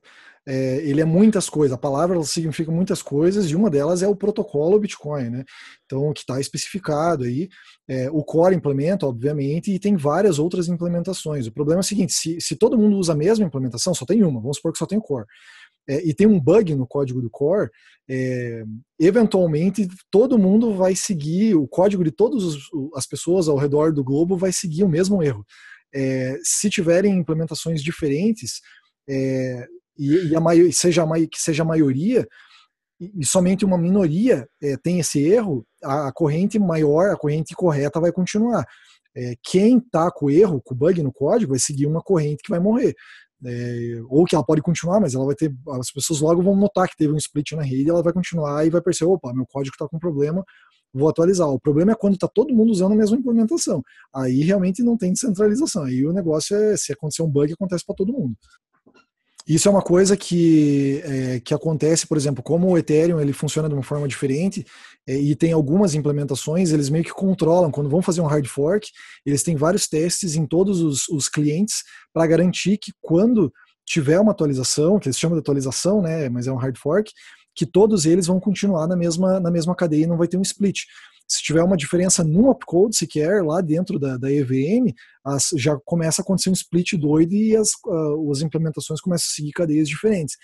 é, ele é muitas coisas, a palavra significa muitas coisas e uma delas é o protocolo Bitcoin, né? Então, que está especificado aí, é, o Core implementa, obviamente, e tem várias outras implementações. O problema é o seguinte, se, se todo mundo usa a mesma implementação, só tem uma, vamos supor que só tem o Core. é, e tem um bug no código do core, é, eventualmente todo mundo vai seguir, o código de todas as pessoas ao redor do globo vai seguir o mesmo erro. É, se tiverem implementações diferentes, é, e, e, a seja a, que seja a maioria, e somente uma minoria é, tem esse erro, a, a, corrente maior, a corrente correta vai continuar. É, quem está com erro, com bug no código, vai seguir uma corrente que vai morrer. É, ou que ela pode continuar, mas ela vai ter. As pessoas logo vão notar que teve um split na rede, ela vai continuar e vai perceber: opa, meu código está com problema, vou atualizar. O problema é quando está todo mundo usando a mesma implementação. Aí realmente não tem descentralização. Aí o negócio é: se acontecer um bug, acontece para todo mundo. Isso é uma coisa que, é, que acontece, por exemplo, como o Ethereum ele funciona de uma forma diferente é, e tem algumas implementações, eles meio que controlam, quando vão fazer um hard fork, eles têm vários testes em todos os, os clientes para garantir que quando tiver uma atualização, que eles chamam de atualização, né, mas é um hard fork, que todos eles vão continuar na mesma, na mesma cadeia e não vai ter um split se tiver uma diferença num opcode sequer lá dentro da, da EVM, as, já começa a acontecer um split doido e as, uh, as implementações começam a seguir cadeias diferentes.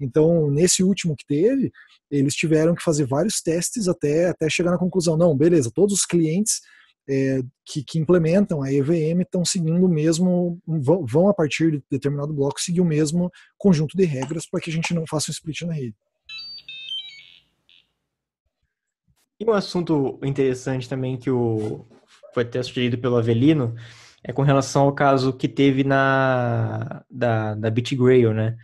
Então, nesse último que teve, eles tiveram que fazer vários testes até, até chegar na conclusão: não, beleza, todos os clientes é, que, que, implementam a EVM estão seguindo o mesmo, vão, vão, a partir de determinado bloco seguir o mesmo conjunto de regras para que a gente não faça um split na rede. E um assunto interessante também que o, foi até sugerido pelo Avelino é com relação ao caso que teve na da, da BitGrail, né?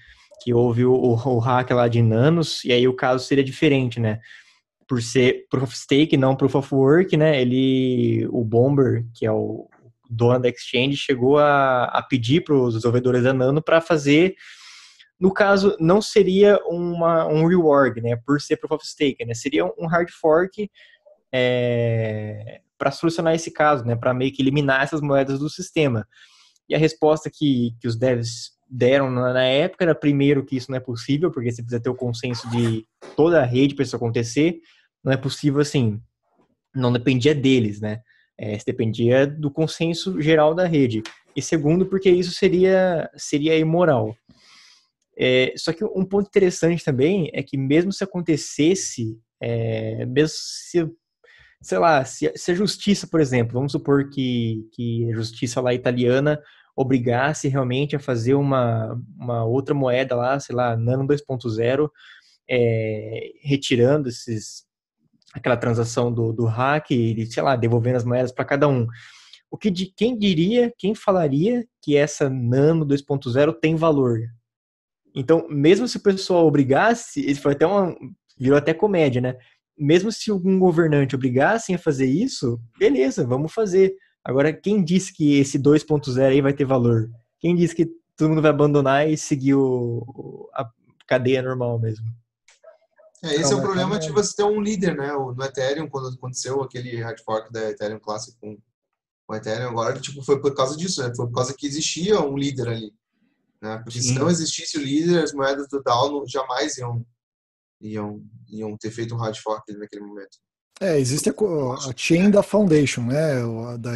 Que houve o, o, hack lá de Nanos, e aí o caso seria diferente, né? Por ser Proof of Stake, não Proof of Work, né? Ele, o Bomber, que é o dono da exchange, chegou a, a pedir para os desenvolvedores da Nano para fazer no caso, não seria uma, um rework, né, por ser Proof of Stake, né, seria um hard fork é, para solucionar esse caso, né, para meio que eliminar essas moedas do sistema. E a resposta que, que os devs deram na, na época era, primeiro, que isso não é possível, porque você precisa ter o consenso de toda a rede para isso acontecer, não é possível assim, não dependia deles, né, é, dependia do consenso geral da rede. E segundo, porque isso seria, seria imoral. É, só que um ponto interessante também é que mesmo se acontecesse, é, mesmo se, sei lá, se, se, a justiça, por exemplo, vamos supor que, que a justiça lá italiana obrigasse realmente a fazer uma, uma outra moeda lá, sei lá, Nano 2.0, é, retirando esses, aquela transação do, do hack e, sei lá, devolvendo as moedas para cada um. O que de, quem diria, quem falaria que essa Nano 2.0 tem valor? Então, mesmo se o pessoal obrigasse, isso foi até uma. virou até comédia, né? Mesmo se algum governante obrigasse a fazer isso, beleza, vamos fazer. Agora, quem disse que esse 2.0 aí vai ter valor? Quem disse que todo mundo vai abandonar e seguir o, a cadeia normal mesmo? É, esse então, é o problema de você ter um líder, né? No Ethereum, quando aconteceu aquele hard fork da Ethereum Classic com o Ethereum, agora tipo, foi por causa disso, né? Foi por causa que existia um líder ali. Né? Porque Sim. se não existisse o líder, as moedas do DAO jamais iam, iam, iam ter feito um hard fork naquele momento. É, existe a, a chain da Foundation, né? O, da,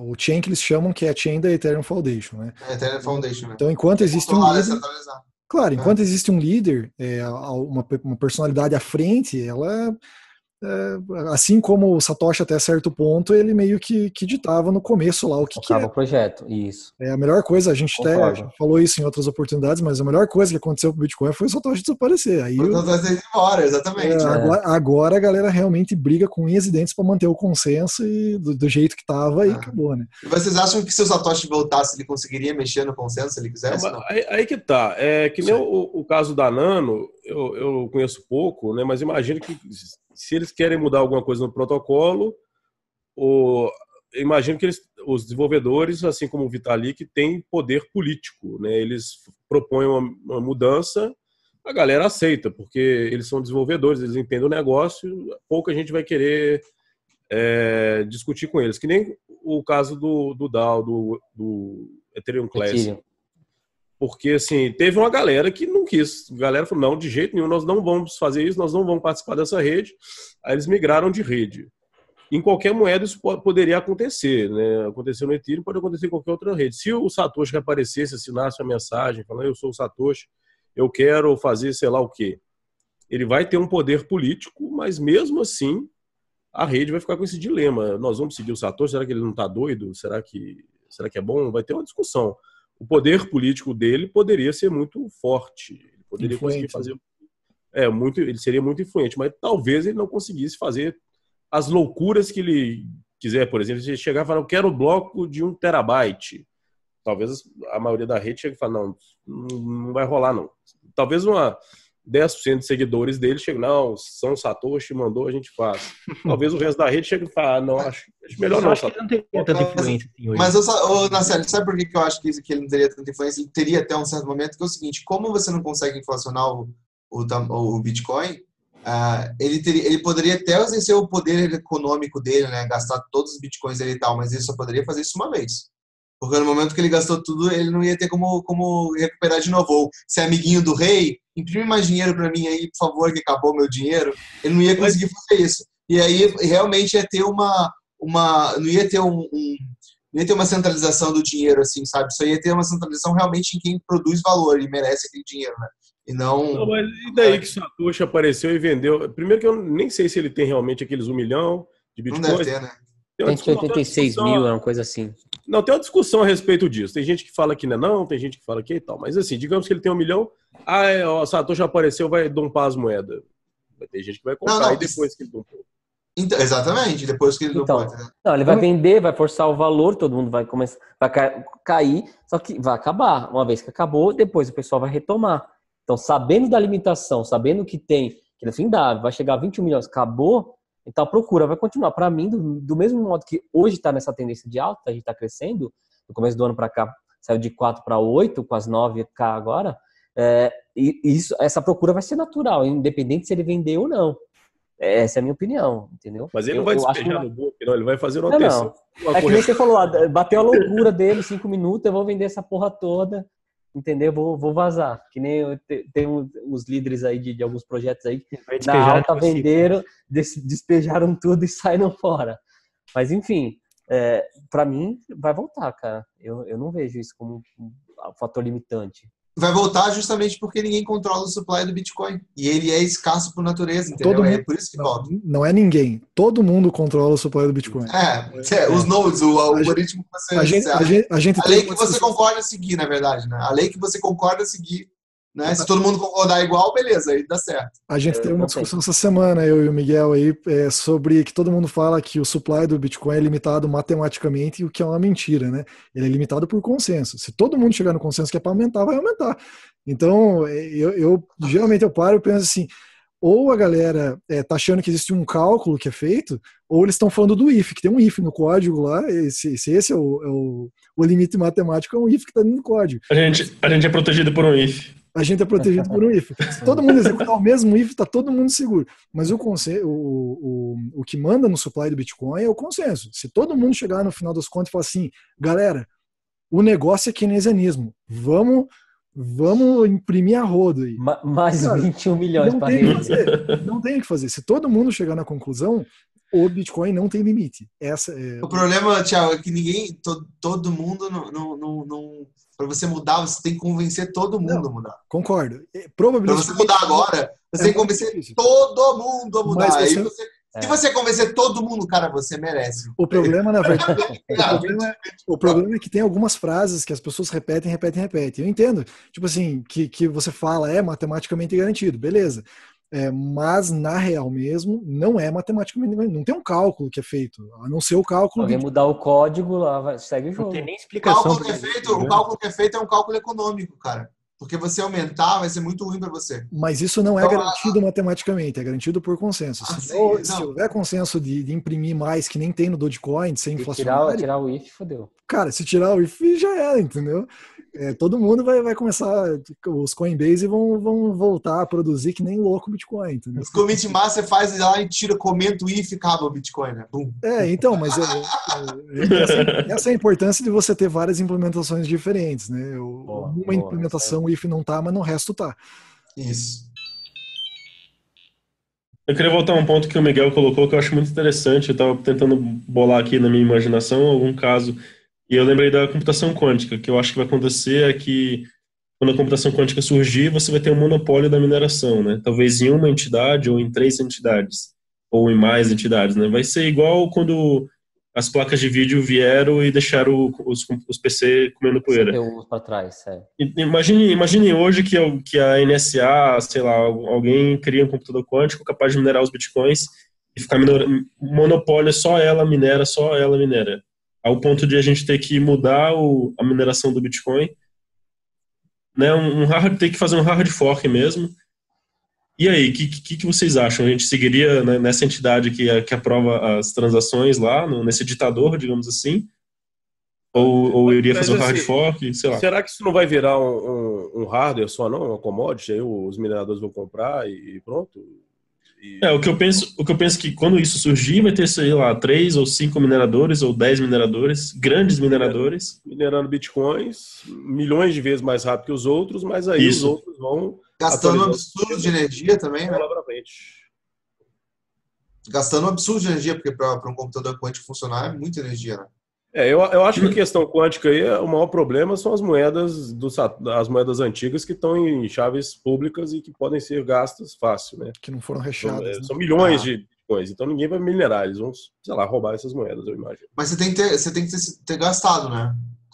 o chain que eles chamam que é a chain da Ethereum Foundation, né? É, Ethereum Foundation, né? Então, enquanto existe um líder, claro, enquanto é. existe um líder, é, uma, uma personalidade à frente, ela é, assim como o Satoshi até certo ponto, ele meio que, que ditava no começo lá o que, que é. o projeto, isso. É a melhor coisa, a gente Concordo. até falou isso em outras oportunidades, mas a melhor coisa que aconteceu com o Bitcoin foi o Satoshi desaparecer. Aí o Satoshi embora, exatamente. É, é. Agora, agora, a galera realmente briga com unhas e dentes para manter o consenso e do, do jeito que estava e ah. acabou, né? E vocês acham que se o Satoshi voltasse, ele conseguiria mexer no consenso se ele quisesse? Aí, aí, que tá. É que nem o, o, caso da Nano, eu, eu conheço pouco, né? Mas imagino que se eles querem mudar alguma coisa no protocolo, o, imagino que eles, os desenvolvedores, assim como o Vitalik, têm poder político. Né? Eles propõem uma, uma, mudança, a galera aceita, porque eles são desenvolvedores, eles entendem o negócio, pouca gente vai querer é, discutir com eles. Que nem o caso do, do DAO, do, do Ethereum Classic. Ethereum. Porque, assim, teve uma galera que não quis. A galera falou, não, de jeito nenhum, nós não vamos fazer isso, nós não vamos participar dessa rede. Aí eles migraram de rede. Em qualquer moeda isso poderia acontecer, né? Aconteceu no Ethereum, pode acontecer em qualquer outra rede. Se o Satoshi aparecesse, assinasse uma mensagem, falando, eu sou o Satoshi, eu quero fazer sei lá o quê. Ele vai ter um poder político, mas mesmo assim a rede vai ficar com esse dilema. Nós vamos seguir o Satoshi? Será que ele não está doido? Será que, será que é bom? Vai ter uma discussão. O poder político dele poderia ser muito forte. Ele poderia Influente. conseguir fazer. É, muito, ele seria muito influente, mas talvez ele não conseguisse fazer as loucuras que ele quiser. Por exemplo, se chegar e falar, eu quero o bloco de um terabyte. Talvez a maioria da rede chegue e fale, não, não vai rolar, não. Talvez uma 10% de seguidores dele chegue, não, São Satoshi mandou, a gente faz. Talvez o resto da rede chegue e fale, ah, não, acho, acho melhor Eu não, acho que ele não teria tanta influência assim hoje. Mas, ô, Marcelo, sabe por que que eu acho que, isso- que ele não teria tanta influência? Ele teria até um certo momento, que é o seguinte, como você não consegue inflacionar o, o, o Bitcoin, ah, ele, teria, ele poderia até exercer o poder econômico dele, né? Gastar todos os Bitcoins dele e tal, mas ele só poderia fazer isso uma vez. Porque no momento que ele gastou tudo, ele não ia ter como, como recuperar de novo. Ou ser amiguinho do rei, imprime mais dinheiro para mim aí, por favor, que acabou meu dinheiro. Ele não ia conseguir fazer isso. E aí realmente ia ter uma. uma não ia ter um, um não ia ter uma centralização do dinheiro, assim, sabe? Só ia ter uma centralização realmente em quem produz valor e merece aquele dinheiro, né? E não. Não, mas e daí que Satoshi apareceu e vendeu? Primeiro que eu nem sei se ele tem realmente aqueles um milhão de Não bitcoins. deve ter, né? Tem uma discussão- tem uma 186 discussão- mil, é uma coisa assim. Não, tem uma discussão a respeito disso. Tem gente que fala que não é não, tem gente que fala que é e tal. Mas assim, digamos que ele tem um milhão, ah, é, ó, Satoshi apareceu, vai dompar as moedas. Vai ter gente que vai comprar Não, não, e depois que ele dompou. Então, exatamente, depois que ele Então, né? Não, ele vai vender, vai forçar o valor, todo mundo vai começar, vai ca- cair, só que vai acabar. Uma vez que acabou, depois o pessoal vai retomar. Então, sabendo da limitação, sabendo que tem, que no fim dá, vai chegar a 21 milhões, acabou, então a procura vai continuar. Para mim, do, do mesmo modo que hoje está nessa tendência de alta, a gente está crescendo, no começo do ano para cá saiu de 4 para 8, com as 9k agora, é, e isso, essa procura vai ser natural, independente se ele vender ou não. Essa é a minha opinião, entendeu? Mas ele não vai eu despejar que- no book, não. Ele vai fazer uma Não, não. É que nem você falou, ah, bateu a loucura dele, cinco minutos, eu vou vender essa porra toda, entendeu? Vou, vou vazar. Que nem eu te- tem uns, líderes aí de, de alguns projetos aí, Vai na alta no ciclo. venderam, des- despejaram tudo e saíram fora. Mas enfim, é, para mim vai voltar, cara. Eu, eu não vejo isso como um fator limitante. Vai voltar justamente porque ninguém controla o supply do Bitcoin. E ele é escasso por natureza, entendeu? Todo é mundo- por isso que Não, volta. não é ninguém. Todo mundo controla o supply do Bitcoin. É, é, os nodes, o algoritmo que você. A gente, a gente, a gente a lei que você concorda a seguir, na verdade, né? A lei que você concorda a seguir. Né? Se todo mundo concordar igual, beleza, aí dá certo. A gente Eu teve uma também. discussão essa semana, eu e o Miguel aí, é, sobre que todo mundo fala que o supply do Bitcoin é limitado matematicamente, o que é uma mentira, né? Ele é limitado por consenso. Se todo mundo chegar no consenso que é para aumentar, vai aumentar. Então, é, eu, eu- geralmente eu paro e penso assim, ou a galera é, tá achando que existe um cálculo que é feito, ou eles estão falando do if, que tem um if no código lá, se, se esse é o, é o, o limite matemático, é um if que está dentro do código. A gente, a gente é protegido por um if. A gente é protegido por um if. Se todo mundo executar o mesmo if, está todo mundo seguro. Mas o, conse- o, o, o que manda no supply do Bitcoin é o consenso. Se todo mundo chegar no final das contas e falar assim, galera, o negócio é keynesianismo. Vamos, vamos imprimir a rodo aí. Ma- mais Cara, 21 milhões Não para tem que fazer. Não tem o que fazer. Se todo mundo chegar na conclusão, o Bitcoin não tem limite. Essa é O problema, Thiago, é que ninguém, to- todo mundo, não, não, não, não- pra você mudar, você tem que convencer todo mundo a mudar. concordo. É, Pra Probabilidade você mudar agora, você É tem que convencer difícil. todo mundo a mudar. Mas Aí você- você- É. Se você convencer todo mundo, cara, você merece. O problema, na verdade, o problema, é, o problema é que tem algumas frases que as pessoas repetem, repetem, repetem. Eu entendo, tipo assim, que, que você fala é matematicamente garantido, beleza. É, mas na real mesmo, não é matematicamente. Não tem um cálculo que é feito, a não ser o cálculo. Alguém de- mudar o código lá, vai- segue o Não jogo. tem nem O explicação. cálculo, que é feito, o cálculo que é feito é um cálculo econômico, cara. Porque você aumentar vai ser muito ruim para você. Mas isso não é Então, garantido matematicamente, é garantido por consenso. Ah, Se, sim, se houver consenso de, de imprimir mais, que nem tem no Dogecoin, de ser Se tirar, inflacionário, tirar o if, fodeu. cara, se tirar o IF já era, entendeu? É, todo mundo vai, vai começar, os Coinbase vão, vão voltar a produzir que nem louco Bitcoin, entendeu? Os commit massa você faz lá e tira, comenta o if e acaba o Bitcoin, né? Bum. É, então, mas é, é, essa, essa é a importância de você ter várias implementações diferentes, né? O- Boa, uma boa, implementação o if não tá, mas no resto tá. Isso. Eu queria voltar a um ponto que o Miguel colocou que eu acho muito interessante. Eu estava tentando bolar aqui na minha imaginação algum caso. E eu lembrei da computação quântica, que eu acho que vai acontecer é que quando a computação quântica surgir, você vai ter um monopólio da mineração, né? Talvez em uma entidade ou em três entidades, ou em mais entidades, né? Vai ser igual quando as placas de vídeo vieram e deixaram os, os PC comendo poeira. para trás, é. Imagine, imagine hoje que, que a NSA, sei lá, alguém cria um computador quântico capaz de minerar os bitcoins e ficar minor... monopólio, só ela minera, só ela minera. Ao ponto de a gente ter que mudar o, a mineração do Bitcoin né, um hard, ter que fazer um hard fork mesmo. E aí, o que, que, que, vocês acham? A gente seguiria né, nessa entidade que, que aprova as transações lá, no, nesse ditador, digamos assim? Ou, ou iria fazer um hard assim, fork? Sei lá. Será que isso não vai virar um, um, um hardware só, não? Uma commodity? Aí os mineradores vão comprar e pronto? É, o que eu penso, o que eu penso que quando isso surgir, vai ter, sei lá, três ou cinco mineradores, ou dez mineradores, grandes mineradores. Minerando bitcoins, milhões de vezes mais rápido que os outros, mas aí isso. os outros vão. Gastando um absurdo de energia também, né? Gastando um absurdo de energia, porque para um computador quântico funcionar é muita energia, né? É, eu, eu acho que a questão quântica aí, o maior problema são as moedas do, as moedas antigas que estão em chaves públicas e que podem ser gastas fácil, né? Que não foram recheadas. São, é, né? são milhões ah. de coisas, então ninguém vai minerar, eles vão, sei lá, roubar essas moedas, eu imagino. Mas você tem que ter, você tem que ter, ter gastado, né?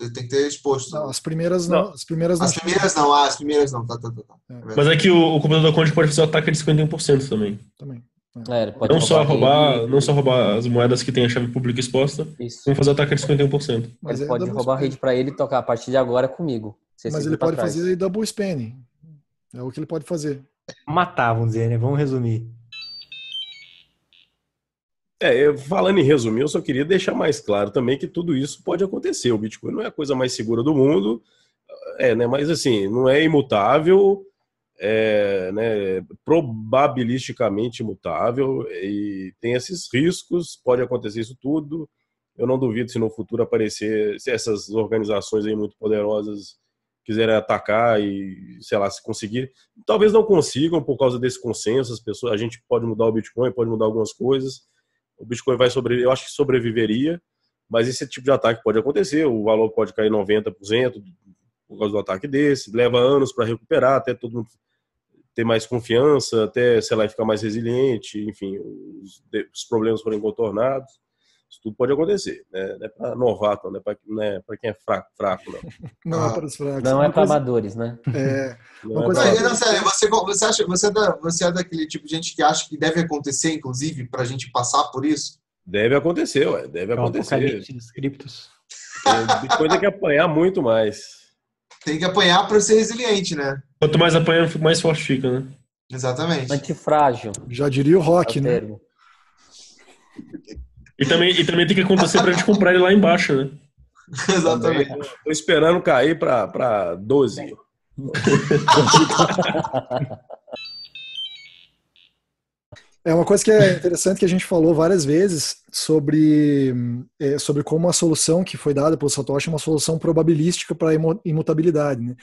Tem que ter exposto. Não, as primeiras não. não. As primeiras não. As primeiras não, ah, as primeiras não. Tá, tá, tá, tá. É. Mas é que o, o computador quântico pode fazer o ataque de 51% também. Também. É, não, só roubar, não só roubar as moedas que tem a chave pública exposta, Isso. vamos fazer o ataque de 51%. Mas ele pode roubar a rede para ele e tocar a partir de agora comigo. Mas ele pode trás. fazer double spending. É o que ele pode fazer. Matar, vamos dizer, né? Vamos resumir. É, falando em resumir, eu só queria deixar mais claro também que tudo isso pode acontecer. O Bitcoin não é a coisa mais segura do mundo, é, né? Mas assim, não é imutável é né, probabilisticamente imutável e tem esses riscos, pode acontecer isso tudo. Eu não duvido se no futuro aparecer, se essas organizações aí muito poderosas quiserem atacar e, sei lá, se conseguir. Talvez não consigam por causa desse consenso, as pessoas, a gente pode mudar o Bitcoin, pode mudar algumas coisas. O Bitcoin vai sobreviver, eu acho que sobreviveria, mas esse tipo de ataque pode acontecer, o valor pode cair 90% por causa do ataque desse, leva anos para recuperar, até todo mundo ter mais confiança, até, sei lá, ficar mais resiliente, enfim, os, problemas forem contornados. Isso tudo pode acontecer, né? Não é para novato, não é para é quem é fraco, fraco não. Não é para os fracos. Não é para amadores, né? É. Não, é coisa não, não, sério, você, você, acha, você, é da, você é daquele tipo de gente que acha que deve acontecer, inclusive, para a gente passar por isso? Deve acontecer, ué, deve é acontecer. Criptos. Bitcoin tem que apanhar muito mais. Tem que apanhar para ser resiliente, né? Quanto mais apanha, mais forte fica, né? Exatamente. Antifrágil. Já diria o rock, é o né? E também, e também tem que acontecer pra gente comprar ele lá embaixo, né? Exatamente. Tô esperando cair pra, pra 12. É uma coisa que é interessante que a gente falou várias vezes sobre, é, sobre como a solução que foi dada pelo Satoshi é uma solução probabilística para imutabilidade. Né?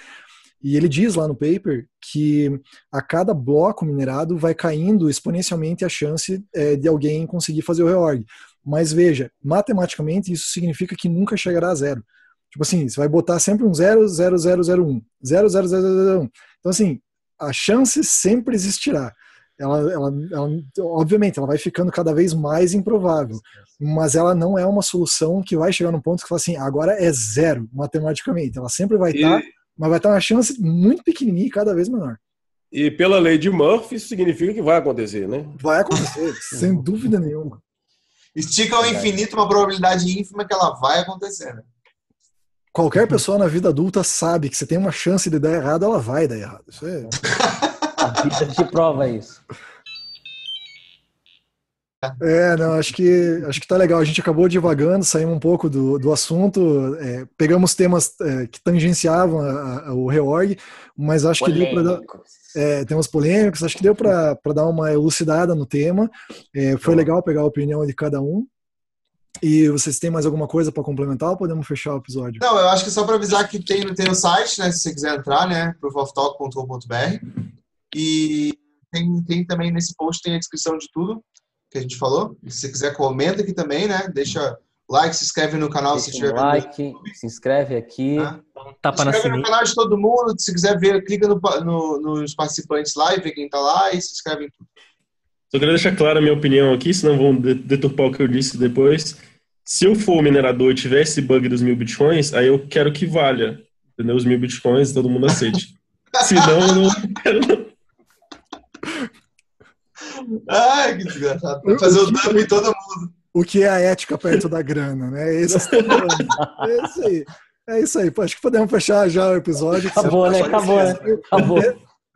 E ele diz lá no paper que a cada bloco minerado vai caindo exponencialmente a chance é, de alguém conseguir fazer o reorg. Mas veja, matematicamente isso significa que nunca chegará a zero. Tipo assim, você vai botar sempre um 0, 0, 0, 0, 1, 0, 0, 0, 0, 1. Então assim, a chance sempre existirá ela, ela, ela, obviamente, ela vai ficando cada vez mais improvável, mas ela não é uma solução que vai chegar num ponto que fala assim, agora é zero matematicamente. Ela sempre vai estar, tá, mas vai estar tá uma chance muito pequenininha e cada vez menor. E pela lei de Murphy, isso significa que vai acontecer, né? Vai acontecer, sem dúvida nenhuma. Estica ao infinito uma probabilidade ínfima que ela vai acontecer, né? Qualquer pessoa na vida adulta sabe que se tem uma chance de dar errado, ela vai dar errado. Isso é. A vida te prova isso. É, não, acho que acho que tá legal. A gente acabou divagando, saímos um pouco do, do assunto, é, pegamos temas é, que tangenciavam a, a, o reorg, mas acho Polêmicos. que deu para dar. É, temas polêmicos, acho que deu para dar uma elucidada no tema. É, foi legal pegar a opinião de cada um. E vocês têm mais alguma coisa para complementar ou podemos fechar o episódio? Não, eu acho que só para avisar que tem, tem o site, né? Se você quiser entrar, né? proofoftalk.com.br e tem, tem também nesse post tem a descrição de tudo que a gente falou. Se você quiser, comenta aqui também, né? Deixa like, se inscreve no canal se Deixa estiver um vendo. like, se inscreve aqui. Um tapa Se na inscreve no canal de todo mundo. Se quiser ver, clica no, no- nos participantes lá e vê quem tá lá e se inscreve em tudo. Só queria deixar clara a minha opinião aqui, senão vão de- deturpar o que eu disse depois. Se eu for minerador e tiver esse bug dos mil bitcoins, aí eu quero que valha. Entendeu? Os mil bitcoins, todo mundo aceite. Se não, eu não quero. Ai, que desgraçado. Vai fazer o dump em todo mundo. O que é a ética perto da grana, né? É tá falando. É isso aí. É isso aí. Pô, Acho que podemos fechar já o episódio. Acabou, né? Acabou, né? Acabou.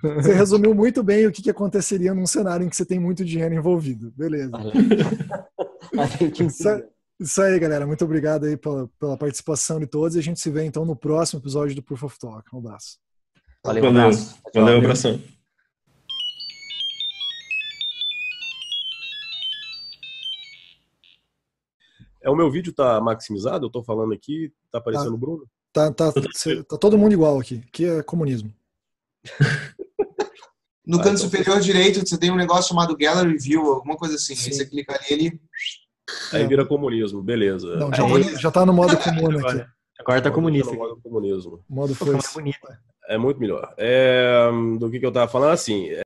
Você resumiu muito bem o que, que aconteceria num cenário em que você tem muito dinheiro envolvido. Beleza. Isso, isso aí, galera. Muito obrigado aí pela, pela participação de todos. E a gente se vê então no próximo episódio do Proof of Talk. Um abraço. Valeu, Valeu, abraço. Valeu, abração. É, o meu vídeo tá maximizado? Eu tô falando aqui, tá aparecendo o Bruno? Tá, tá, cê- tá todo mundo igual aqui. Aqui é comunismo. No Ah, canto então superior direito, você tem um negócio chamado Gallery View, alguma coisa assim. Sim. Aí você clica ali, ele. Aí vira comunismo, beleza. Não, já, Aí- tá, já tá no modo comum aqui. Agora, agora tá comunista. Agora tá comunismo. Modo ficou foi. É muito melhor. É, do que, que eu tava falando, assim,